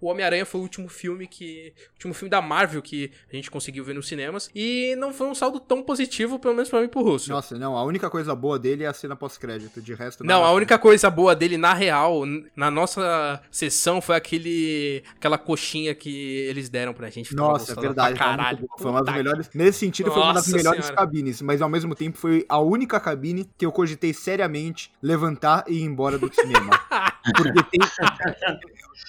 o Homem-Aranha foi o último filme que. O último filme da Marvel que a gente conseguiu ver nos cinemas. E não foi um saldo tão positivo, pelo menos pra mim e pro Russo. Nossa, não, a única coisa boa dele é a cena pós-crédito, de resto... Não, nada. a única coisa boa dele, na real, na nossa sessão, foi aquele. aquela coxinha que eles deram pra gente. Nossa, é verdade. Caralho. foi uma das melhores. Nesse sentido, foi uma das melhores Senhora. cabines, mas ao mesmo tempo foi a única cabine que eu cogitei seriamente levantar e ir embora do cinema. Porque tem.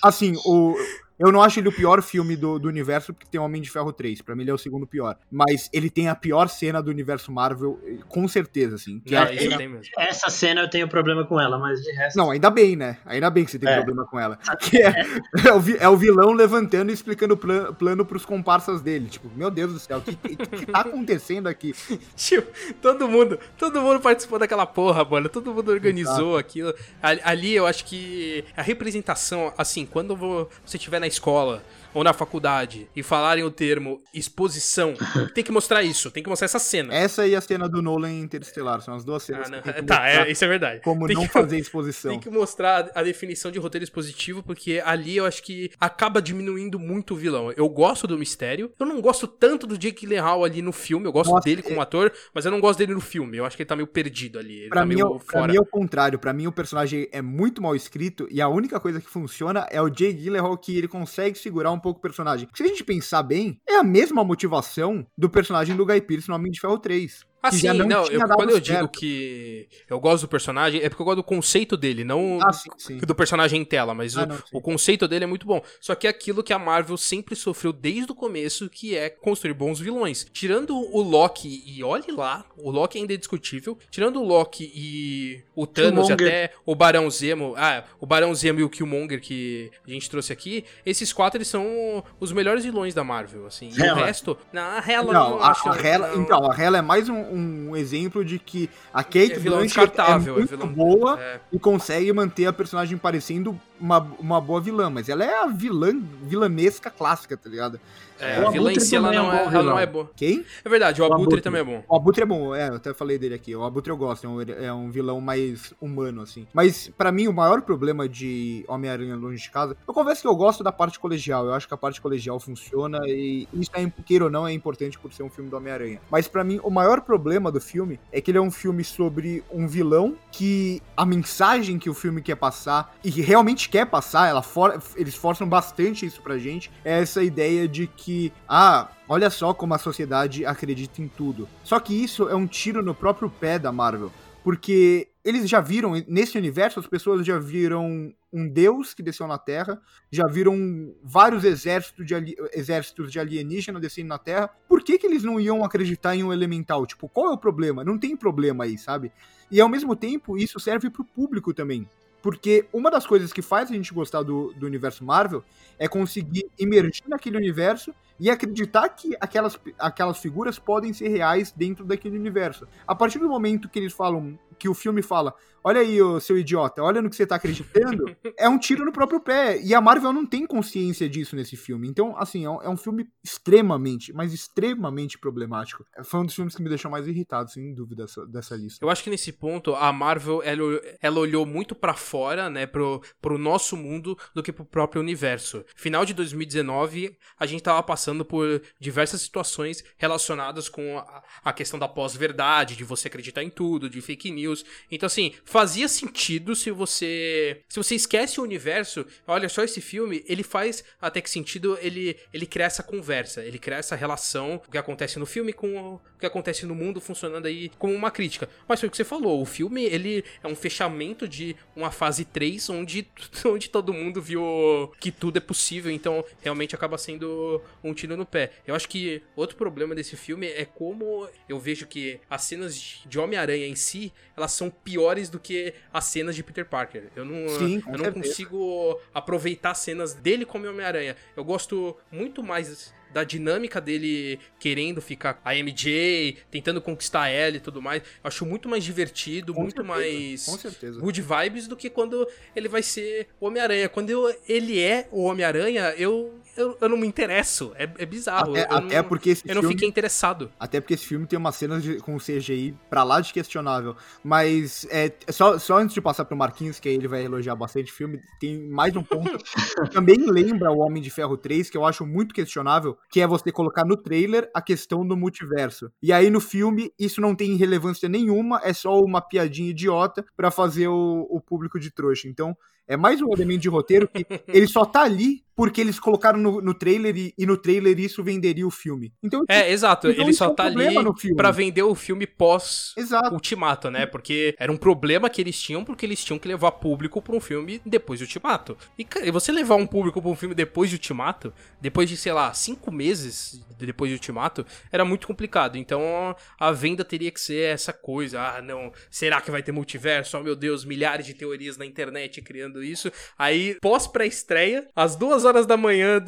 Assim, o. Eu não acho ele o pior filme do, do universo, porque tem Homem de Ferro 3. Pra mim, ele é o segundo pior. Mas ele tem a pior cena do universo Marvel, com certeza, assim. Que Não, é- isso tem mesmo. Essa cena eu tenho problema com ela, mas de resto. Não, ainda bem, né? Ainda bem que você tem É. problema com ela. Que é, é, o, é o vilão levantando e explicando o plan, plano pros comparsas dele. Tipo, meu Deus do céu, o que, que, que tá acontecendo aqui? Tio, todo mundo, todo mundo participou daquela porra, mano. Todo mundo organizou aquilo. Ali, eu acho que a representação, assim, quando vo- você estiver na escola ou na faculdade e falarem o termo exposição, tem que mostrar isso, tem que mostrar essa cena. Essa e a cena do Nolan Interestelar, são as duas cenas. Ah, que tá, é, isso é verdade. Como Tem não que- fazer exposição. Tem que mostrar a definição de roteiro expositivo, porque ali eu acho que acaba diminuindo muito o vilão. Eu gosto do mistério, eu não gosto tanto do Jake Gyllenhaal ali no filme, eu gosto Nossa, dele como ator, mas eu não gosto dele no filme. Eu acho que ele tá meio perdido ali, ele Pra tá mim, meio é, o- pra fora. mim é o contrário. Pra mim, o personagem é muito mal escrito e a única coisa que funciona é o Jay Gyllenhaal que ele consegue segurar um pouco o personagem. Se a gente pensar bem, é a mesma motivação do personagem do Guy Pearce no Homem de Ferro 3. Ah, sim, não, não eu- quando eu digo certo. que eu gosto do personagem, é porque eu gosto do conceito dele, não Ah, sim, sim. do personagem em tela, mas Ah, o, não, o conceito dele é muito bom. Só que é aquilo que a Marvel sempre sofreu desde o começo, que é construir bons vilões. Tirando o Loki, e olhe lá, o Loki ainda é discutível. Tirando o Loki e o Thanos e Killmonger. até o Barão Zemo, ah, o Barão Zemo e o Killmonger que a gente trouxe aqui, esses quatro eles são os melhores vilões da Marvel, assim. E Hela. o resto, na Hela Não, não a, acho. a Hela, não. então, a Hela é mais um, um exemplo de que a Kate É Blanchett é é muito vilão- boa É. e consegue manter a personagem parecendo uma, uma boa vilã, mas ela é a vilã vilanesca clássica, tá ligado? É, O a vilã em Abutre si ela é não, bom é, ela não é boa. Quem? É verdade, o, O Abutre, Abutre. também é bom. O Abutre é bom, é, eu até falei dele aqui. O Abutre eu gosto, é um, é um vilão mais humano, assim. Mas, pra mim, o maior problema de Homem-Aranha Longe de Casa, eu confesso que eu gosto da parte colegial. Eu acho que a parte colegial funciona e isso, é, queira ou não, é importante por ser um filme do Homem-Aranha. Mas, pra mim, o maior problema do filme é que ele é um filme sobre um vilão que a mensagem que o filme quer passar, e que realmente quer passar, ela for, eles forçam bastante isso pra gente, é essa ideia de que, ah, Olha só como a sociedade acredita em tudo. Só que isso é um tiro no próprio pé da Marvel. Porque eles já viram, nesse universo, as pessoas já viram um deus que desceu na Terra, já viram vários exércitos de, ali- exércitos de alienígena descendo na Terra. Por que, que eles não iam acreditar em um elemental? Tipo, qual é o problema? Não tem problema aí, sabe? E ao mesmo tempo, isso serve pro público também. Porque uma das coisas que faz a gente gostar do, do universo Marvel é conseguir emergir naquele universo e acreditar que aquelas, aquelas figuras podem ser reais dentro daquele universo. A partir do momento que eles falam, que o filme fala, olha aí, ô, seu idiota, olha no que você tá acreditando, é um tiro no próprio pé. E a Marvel não tem consciência disso nesse filme. Então, assim, é um, é um filme extremamente, mas extremamente problemático. Foi um dos filmes que me deixou mais irritado, sem dúvida, dessa, dessa lista. Eu acho que nesse ponto a Marvel ela, ela olhou muito pra fora, né, pro, pro nosso mundo do que pro próprio universo. Final de 2019, a gente tava passando por diversas situações relacionadas com a, a questão da pós-verdade, de você acreditar em tudo, de fake news. Então assim, fazia sentido se você se você esquece o universo, olha só esse filme, ele faz até que sentido ele ele criar essa conversa, ele criar essa relação, o que acontece no filme com o que acontece no mundo funcionando aí como uma crítica. Mas foi o que você falou, o filme ele é um fechamento de uma fase 3 onde onde todo mundo viu que tudo é possível, então realmente acaba sendo um tiro no pé. Eu acho que outro problema desse filme é como eu vejo que as cenas de Homem-Aranha em si, elas são piores do que as cenas de Peter Parker. Eu não, Sim, eu não certeza. consigo aproveitar cenas dele como Homem-Aranha. Eu gosto muito mais da dinâmica dele querendo ficar a MJ, tentando conquistar ela e tudo mais. Eu acho muito mais divertido, Com muito certeza, mais Com certeza. good vibes do que quando ele vai ser o Homem-Aranha. Quando eu- ele é o Homem-Aranha, eu, eu, eu não me interesso. É, é bizarro. Até, eu até não, porque esse eu não filme, fiquei interessado. Até porque esse filme tem umas cenas de- com CGI pra lá de questionável. Mas é, é só, só antes de passar pro Marquinhos, que aí ele vai elogiar bastante o filme, tem mais um ponto que também lembra o Homem de Ferro 3, que eu acho muito questionável, que é você colocar no trailer a questão do multiverso. E aí no filme isso não tem relevância nenhuma, é só uma piadinha idiota pra fazer o, o público de trouxa. Então é mais um elemento de roteiro que ele só tá ali porque eles colocaram no, no trailer e, e no trailer isso venderia o filme. Então, É, exato. Então ele só é um tá ali pra vender o filme pós exato. Ultimato, né? Porque era um problema que eles tinham, porque eles tinham que levar público pra um filme depois de Ultimato. E, cara, e você levar um público pra um filme depois de Ultimato, depois de, sei lá, cinco meses depois de Ultimato, era muito complicado. Então a venda teria que ser essa coisa. Ah, não, será que vai ter multiverso? Oh, meu Deus, milhares de teorias na internet criando isso. Aí, pós pré-estreia, as duas horas da manhã,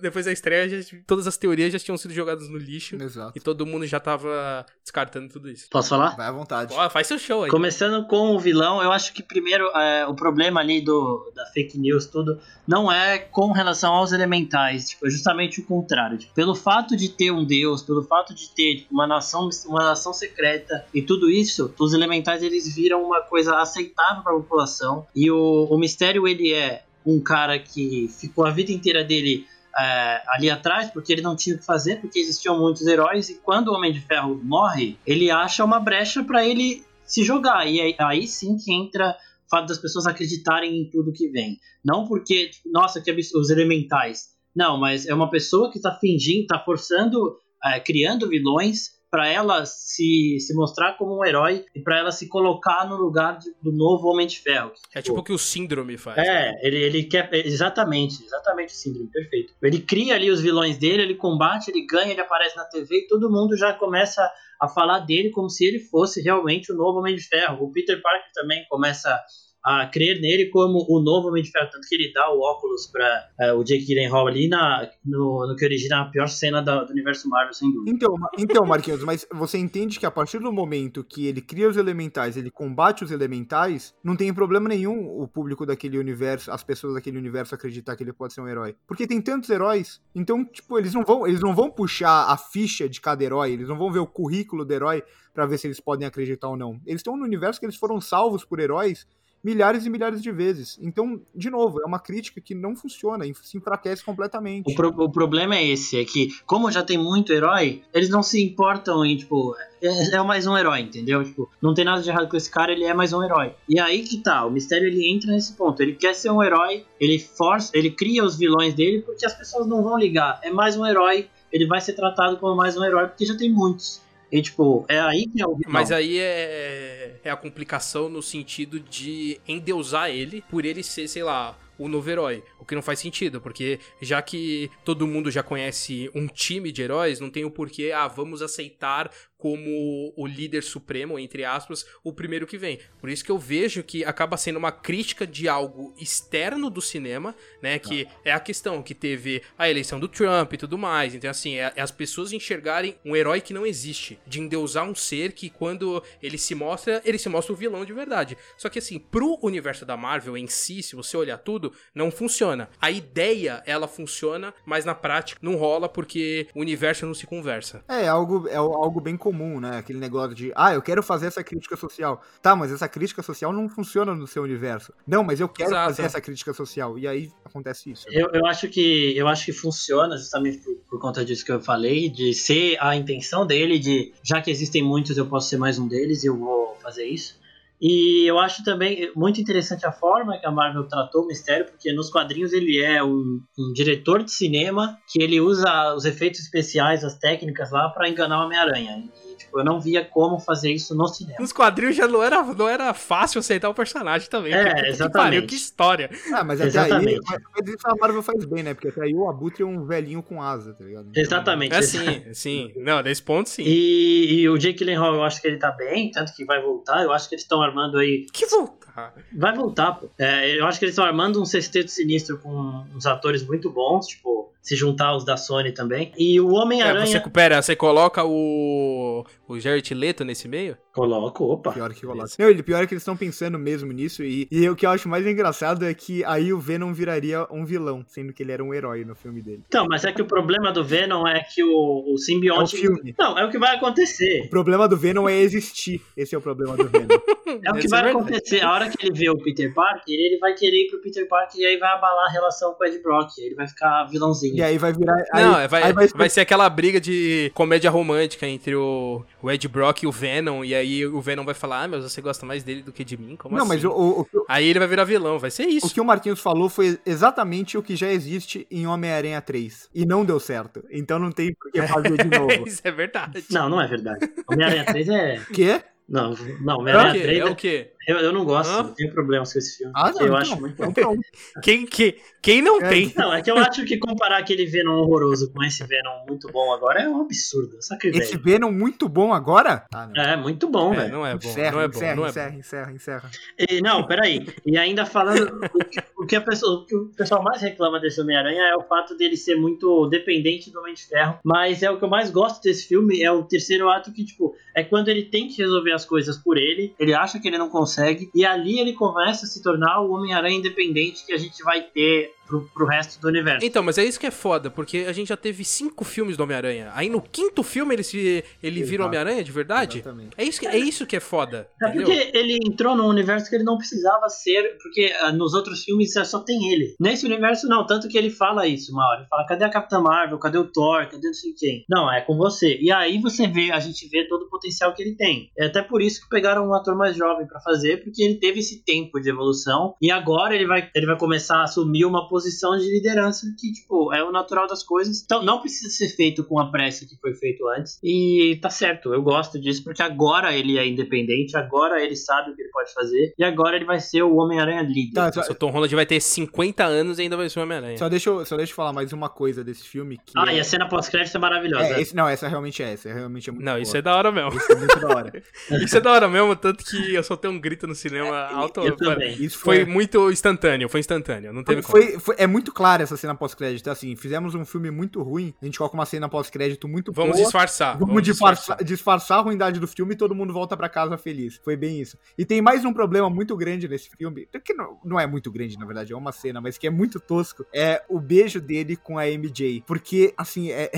depois da estreia, já, todas as teorias já tinham sido jogadas no lixo. Exato. E todo mundo já tava descartando tudo isso. Posso falar? Vai à vontade. Ó, faz seu show aí. Começando com o vilão, eu acho que primeiro é, o problema ali do, da fake news, tudo, não é com relação aos elementais, tipo, é justamente o contrário. Tipo, pelo fato de ter um deus, pelo fato de ter tipo, uma nação, uma nação secreta e tudo isso, os elementais eles viram uma coisa aceitável para a população. E o, o mistério ele é um cara que ficou a vida inteira dele é, ali atrás, porque ele não tinha o que fazer, porque existiam muitos heróis, e quando o Homem de Ferro morre, ele acha uma brecha para ele se jogar. E aí, aí, sim que entra o fato das pessoas acreditarem em tudo que vem. Não porque, tipo, nossa, que os elementais. Não, mas é uma pessoa que está fingindo, está forçando, é, criando vilões para ela se, se mostrar como um herói e para ela se colocar no lugar de, do novo Homem de Ferro. É tipo o que o Síndrome faz. É, ele, ele quer. Exatamente, exatamente o Síndrome, perfeito. Ele cria ali os vilões dele, ele combate, ele ganha, ele aparece na TV e todo mundo já começa a falar dele como se ele fosse realmente o novo Homem de Ferro. O Peter Parker também começa a crer nele como o novo Homem de Ferro, tanto que ele dá o óculos para é, o Jake Gyllenhaal ali na, no, no que origina a pior cena da, do universo Marvel, sem dúvida. Então, então, Marquinhos, mas você entende que a partir do momento que ele cria os elementais, ele combate os elementais, não tem problema nenhum o público daquele universo, as pessoas daquele universo acreditar que ele pode ser um herói. Porque tem tantos heróis, então, tipo, eles não vão, eles não vão puxar a ficha de cada herói, eles não vão ver o currículo do herói para ver se eles podem acreditar ou não. Eles estão no universo que eles foram salvos por heróis milhares e milhares de vezes. Então, de novo, é uma crítica que não funciona, se enfraquece completamente. O, pro, o problema é esse, é que, como já tem muito herói, eles não se importam em, tipo, é, é, mais um herói, entendeu? Tipo, não tem nada de errado com esse cara, ele é mais um herói. E aí que tá, o mistério ele entra nesse ponto. Ele quer ser um herói, ele força, ele cria os vilões dele porque as pessoas não vão ligar. É mais um herói, ele vai ser tratado como mais um herói porque já tem muitos. E, tipo, é aí que é o vilão. Mas aí é, é a complicação no sentido de endeusar ele por ele ser, sei lá, o novo herói. O que não faz sentido, porque já que todo mundo já conhece um time de heróis, não tem o porquê, ah, vamos aceitar como o líder supremo, entre aspas, o primeiro que vem. Por isso que eu vejo que acaba sendo uma crítica de algo externo do cinema, né? Que ah. é a questão que teve a eleição do Trump e tudo mais. Então, assim, é, é, as pessoas enxergarem um herói que não existe, de endeusar um ser que quando ele se mostra, ele se mostra o vilão de verdade. Só que, assim, pro universo da Marvel em si, se você olhar tudo, não funciona. A ideia, ela funciona, mas na prática não rola porque o universo não se conversa. É, algo, é algo bem comum, né? Aquele negócio de, ah, eu quero fazer essa crítica social. Tá, mas essa crítica social não funciona no seu universo. Não, mas eu quero Exato. fazer essa crítica social. E aí acontece isso. Né? Eu, eu, acho que, eu acho que funciona justamente por, por conta disso que eu falei, de ser a intenção dele, de já que existem muitos, eu posso ser mais um deles e eu vou fazer isso. E eu acho também muito interessante a forma que a Marvel tratou o mistério, porque nos quadrinhos ele é um, um diretor de cinema que ele usa os efeitos especiais, as técnicas lá para enganar o Homem-Aranha. Tipo, eu não via como fazer isso no cinema. Nos quadrinhos já não era, não era fácil aceitar o personagem também. É, exatamente. Que, pariu, que história. Ah, mas até exatamente. aí, mas isso a Marvel faz bem, né? Porque até aí o Abutre é um velhinho com asa, tá ligado? Então, exatamente. É sim, sim. Não, nesse ponto sim. E, e o Jake Gyllenhaal, eu acho que ele tá bem, tanto que vai voltar. Eu acho que eles estão armando aí... Que voltar? Vai voltar, pô. É, eu acho que eles estão armando um sexteto sinistro com uns atores muito bons, tipo se juntar aos da Sony também. E o Homem-Aranha. É, você, pera, você coloca o. o Jared Leto nesse meio? Coloco, opa. Pior que coloca. Não, ele, pior é que eles estão pensando mesmo nisso. E, e o que eu acho mais engraçado é que aí o Venom viraria um vilão, sendo que ele era um herói no filme dele. Então, mas é que o problema do Venom é que o, o simbionte. É o filme. Não, é o que vai acontecer. O problema do Venom é existir. Esse é o problema do Venom. é o que vai é acontecer. A hora que ele vê o Peter Parker, ele vai querer ir pro Peter Parker e aí vai abalar a relação com o Ed Brock. Ele vai ficar vilãozinho. E aí vai virar. Não, aí, vai, aí vai, vai, ser aquela briga de comédia romântica entre o, o Ed Brock e o Venom. E aí o Venom vai falar: Ah, mas você gosta mais dele do que de mim? Como não, assim? mas o, o, o, Aí ele vai virar vilão, vai ser isso. O que o Marquinhos falou foi exatamente o que já existe em Homem-Aranha 3. E não deu certo. Então não tem por que fazer de novo. isso é verdade. Não, não é verdade. Homem-Aranha 3 é. Quê? Não, não, Homem-Aranha 3. É o quê? Eu, eu não gosto, não tenho problemas com esse filme. Ah, não, eu então, acho muito bom. Quem, que, quem não É, tem? Não, é que eu acho que comparar aquele Venom horroroso com esse Venom muito bom agora é um absurdo, esse sacrilégio. Venom muito bom agora? Ah, não. É, muito bom, É, velho. não é bom, encerra, não é bom, encerra, não é bom. encerra, encerra, encerra. E, não, peraí. E ainda falando, o que, o que a pessoa, o que o pessoal mais reclama desse Homem-Aranha é o fato dele ser muito dependente do Homem de Ferro. Mas é o que eu mais gosto desse filme, é o terceiro ato que, tipo, é quando ele tem que resolver as coisas por ele, ele acha que ele não consegue, e ali ele começa a se tornar o Homem-Aranha independente que a gente vai ter pro, pro resto do universo. Então, mas é isso que é foda, porque a gente já teve cinco filmes do Homem-Aranha. Aí no quinto filme ele, se, ele vira. Homem-Aranha de verdade? Exatamente. É isso, que, é isso que é foda. É entendeu? porque ele entrou num universo que ele não precisava ser, porque ah, nos outros filmes só tem ele. Nesse universo não, tanto que ele fala isso, uma hora. Ele fala, cadê a Capitã Marvel? Cadê o Thor? Cadê não sei quem? Não, é com você. E aí você vê, a gente vê todo o potencial que ele tem. É até por isso que pegaram um ator mais jovem pra fazer, porque ele teve esse tempo de evolução e agora ele vai, ele vai começar a assumir uma posição de liderança que, tipo, é o natural das coisas. Então não precisa ser feito com a pressa que foi feito antes. E tá certo, eu gosto disso, porque agora ele é independente, agora ele sabe o que ele pode fazer, e agora ele vai ser o Homem-Aranha líder. Tá, só, o Tom Holland vai ter 50 anos e ainda vai ser o Homem-Aranha. só deixa eu, só deixa eu falar mais uma coisa desse filme. Que Ah, é, e a cena pós-crédito é maravilhosa. é, esse, não, essa realmente é, essa realmente é muito Não, boa. isso é da hora mesmo. Isso é muito da hora. Isso é da hora mesmo, tanto que eu soltei um grito no cinema alto. eu também. Isso Foi foi, muito instantâneo, foi instantâneo. Não teve como. foi, foi- é muito clara essa cena pós-crédito. Assim, fizemos um filme muito ruim, a gente coloca uma cena pós-crédito muito Vamos boa. disfarçar. Vamos disfarçar, disfarçar a ruindade do filme e todo mundo volta pra casa feliz. Foi bem isso. E tem mais um problema muito grande nesse filme, que não, não é muito grande, na verdade, é uma cena, mas que é muito tosco, é o beijo dele com a MJ. Porque, assim, é...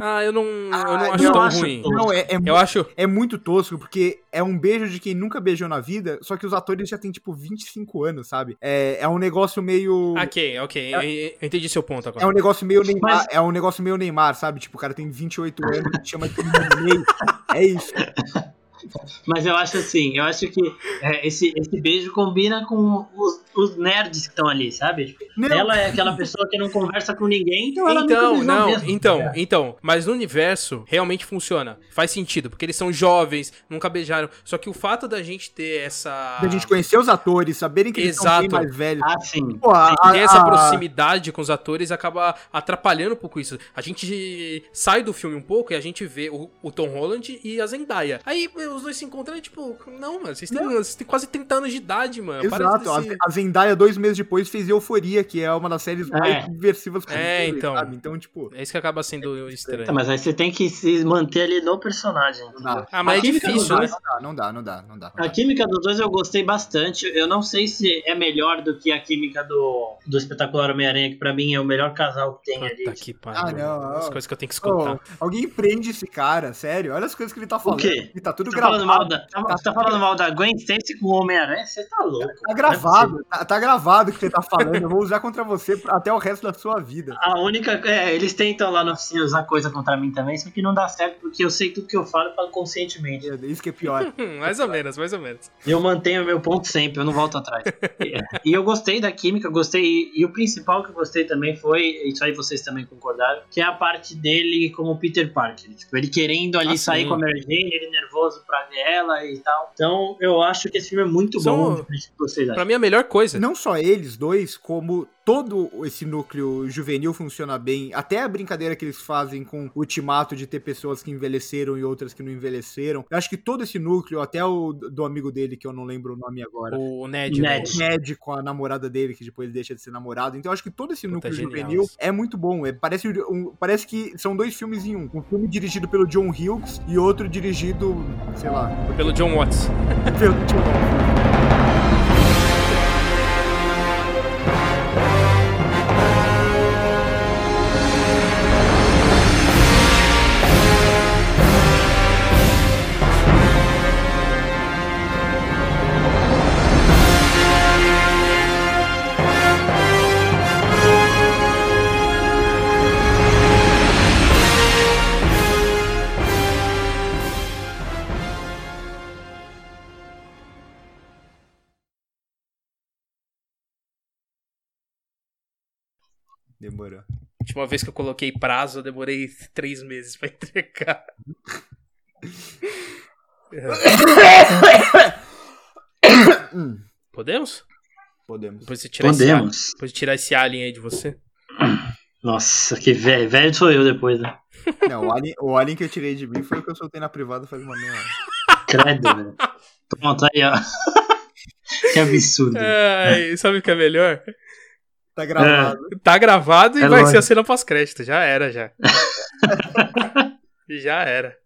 Ah, eu não, eu Ah, não acho eu tão acho ruim. Não, é, é, Eu acho. é muito tosco, porque é um beijo de quem nunca beijou na vida, só que os atores já têm, tipo, 25 anos, sabe? É, é um negócio meio... Ok, ok. Eu, eu entendi seu ponto agora. É um negócio meio Neymar, Mas- é um negócio meio Neymar, sabe? Tipo, o cara tem 28 anos e chama de menino Ney. É isso. Mas eu acho assim, eu acho que é, esse, esse beijo combina com os, os nerds que estão ali, sabe? Tipo, Não. ela é aquela pessoa que não conversa com ninguém, então ela Então, não, mesmo. então, É. então, mas no universo realmente funciona. Faz sentido, porque eles são jovens, nunca beijaram. Só que o fato da gente ter essa. Da gente conhecer os atores, saberem que eles são Exato. mais velhos. Ah, sim. Pô, a- ter essa a- proximidade com os atores acaba atrapalhando um pouco isso. A gente sai do filme um pouco e a gente vê o, o Tom Holland e a Zendaya. Aí os dois se encontram e, tipo, não, mano, vocês têm, vocês têm quase 30 anos de idade, mano. Exato, a- desse- a Zendaya, dois meses depois, fez Euforia, que é uma das séries É. mais subversivas que É, então. sabe? Então, tipo, É isso que acaba sendo estranho. Tá, mas aí você tem que se manter ali no personagem. não dá. Ah, mas A é química difícil, né? Não dá, não dá, não dá. Não dá. A química dos dois eu gostei bastante. Eu não sei se é melhor do que a química do, do espetacular Homem-Aranha, que pra mim é o melhor casal que tem ali. Puta que pariu. Ah, não, As ó. coisas que eu tenho que escutar. alguém prende esse cara, sério. Olha as coisas que ele tá falando. quê? E tá tudo Você tá falando mal da, tá, você tá falando mal da Gwen Stacy com o Homem-Aranha? Você tá louco. Tá gravado, tá, tá gravado o que você tá falando. Eu vou usar contra você até o resto da sua vida. A única. É, eles tentam lá na oficina usar coisa contra mim também, só que não dá certo porque eu sei tudo que eu falo, eu falo conscientemente. Isso que é pior. Mais ou menos, mais ou menos. E eu mantenho o meu ponto sempre, eu não volto atrás. e, e eu gostei da química, gostei. E, e o principal que eu gostei também foi, isso aí vocês também concordaram, que é a parte dele como Peter Parker. Tipo, ele querendo ali Ah, sair sim. com a Mary Jane, ele nervoso pra ver ela e tal. Então eu acho que esse filme é muito São- bom. Vocês? Pra mim, a melhor coisa. Não só eles dois, como todo esse núcleo juvenil funciona bem. Até a brincadeira que eles fazem com o ultimato de ter pessoas que envelheceram e outras que não envelheceram. Eu acho que todo esse núcleo, até o do amigo dele, que eu não lembro o nome agora. O Ned. né? Ned. O Ned com a namorada dele, que depois deixa de ser namorado. Então eu acho que todo esse Puta, núcleo genial juvenil é muito bom. É, parece, um- parece que são dois filmes em um. Um filme dirigido pelo John Hughes e outro dirigido, sei lá, Pelo John Watts. pelo John Demorou. Última vez que eu coloquei prazo, eu demorei três meses pra entregar. Podemos? Podemos. Depois você tirar esse, alien- Podemos. depois de tirar esse alien aí de você. Nossa, que velho. Velho sou eu depois, né? Não, o alien, o alien que eu tirei de mim foi o que eu soltei na privada faz uma meia hora. Credo, velho. Pronto, aí, ó. que absurdo. Ai, sabe o que é melhor? Tá gravado. Tá gravado e É vai lógico. ser a cena pós-crédito. Já era, já. já era.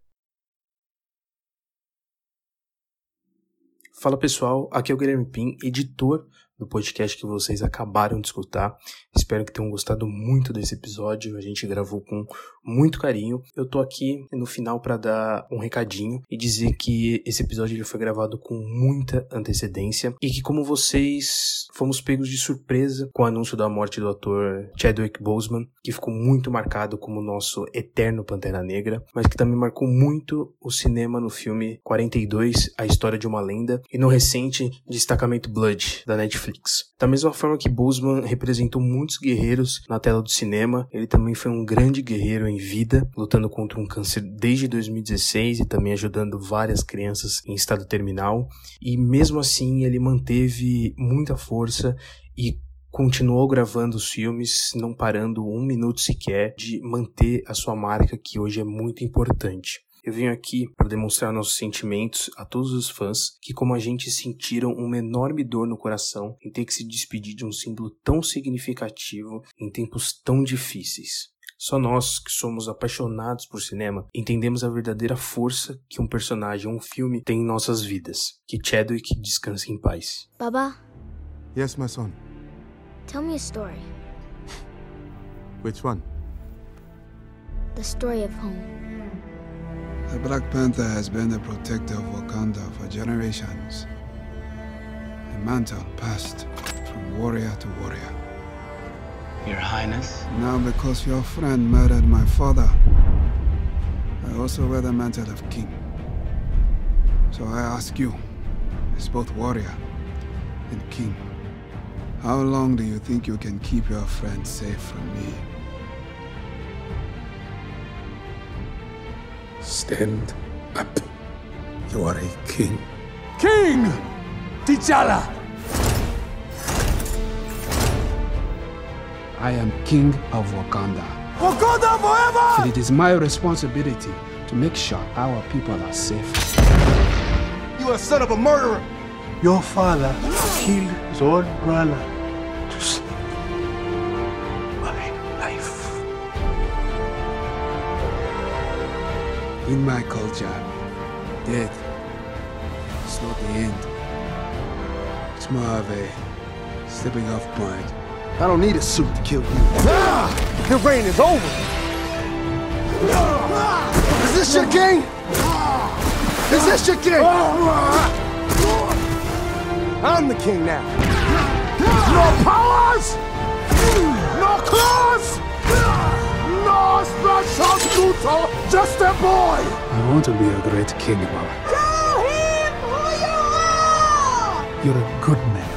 Fala pessoal, aqui é o Guilherme Pim, editor do podcast que vocês acabaram de escutar. Espero que tenham gostado muito desse episódio. A gente gravou com muito carinho. Eu tô aqui no final para dar um recadinho e dizer que esse episódio ele foi gravado com muita antecedência e que como vocês fomos pegos de surpresa com o anúncio da morte do ator Chadwick Boseman, que ficou muito marcado como nosso eterno Pantera Negra, mas que também marcou muito o cinema no filme 42, A História de uma Lenda, e no recente Destacamento Blood, da Netflix. Da mesma forma que Boseman representou muitos guerreiros na tela do cinema, ele também foi um grande guerreiro em vida, lutando contra um câncer desde 2016 e também ajudando várias crianças em estado terminal. E mesmo assim, ele manteve muita força e continuou gravando os filmes, não parando um minuto sequer de manter a sua marca, que hoje é muito importante. Eu venho aqui para demonstrar nossos sentimentos a todos os fãs que, como a gente, sentiram uma enorme dor no coração em ter que se despedir de um símbolo tão significativo em tempos tão difíceis. Só nós, que somos apaixonados por cinema, entendemos a verdadeira força que um personagem ou um filme tem em nossas vidas. Que Chadwick descanse em paz. Baba, Yes, my son. tell me a story. Which one? The story of home. The Black Panther has been the protector of Wakanda for generations. A mantle passed from warrior to warrior. Your Highness. Now, because your friend murdered my father, I also wear the mantle of king. So I ask you, as both warrior and king, how long do you think you can keep your friend safe from me? Stand up. You are a king. King! T'Challa! I am king of Wakanda. Wakanda forever! And it is my responsibility to make sure our people are safe. You a son of a murderer! Your father killed his own brother to In my culture, death is not the end. It's more of a stepping off point. I don't need a suit to kill you. Ah! Your reign is over! Is this your king? Is this your king? I'm the king now! No powers! No claws! No special tutor! Just a boy! I want to be a great king, Mama. You're You're a good man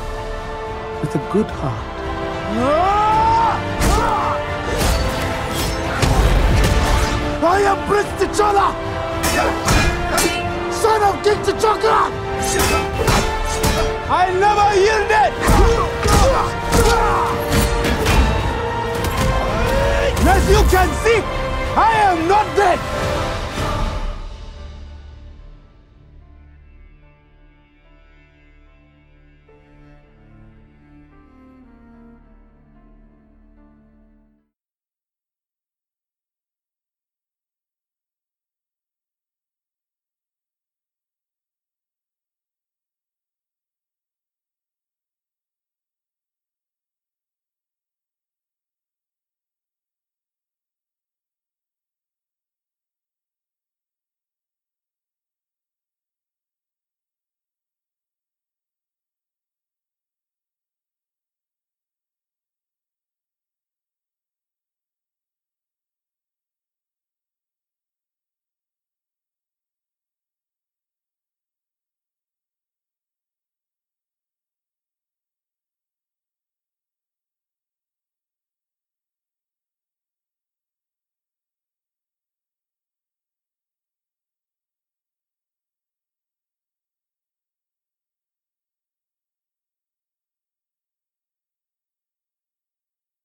with a good heart. Ah! I am Prince T'Challa! Son of King T'Challa! I never yielded! As you can see, I am not dead!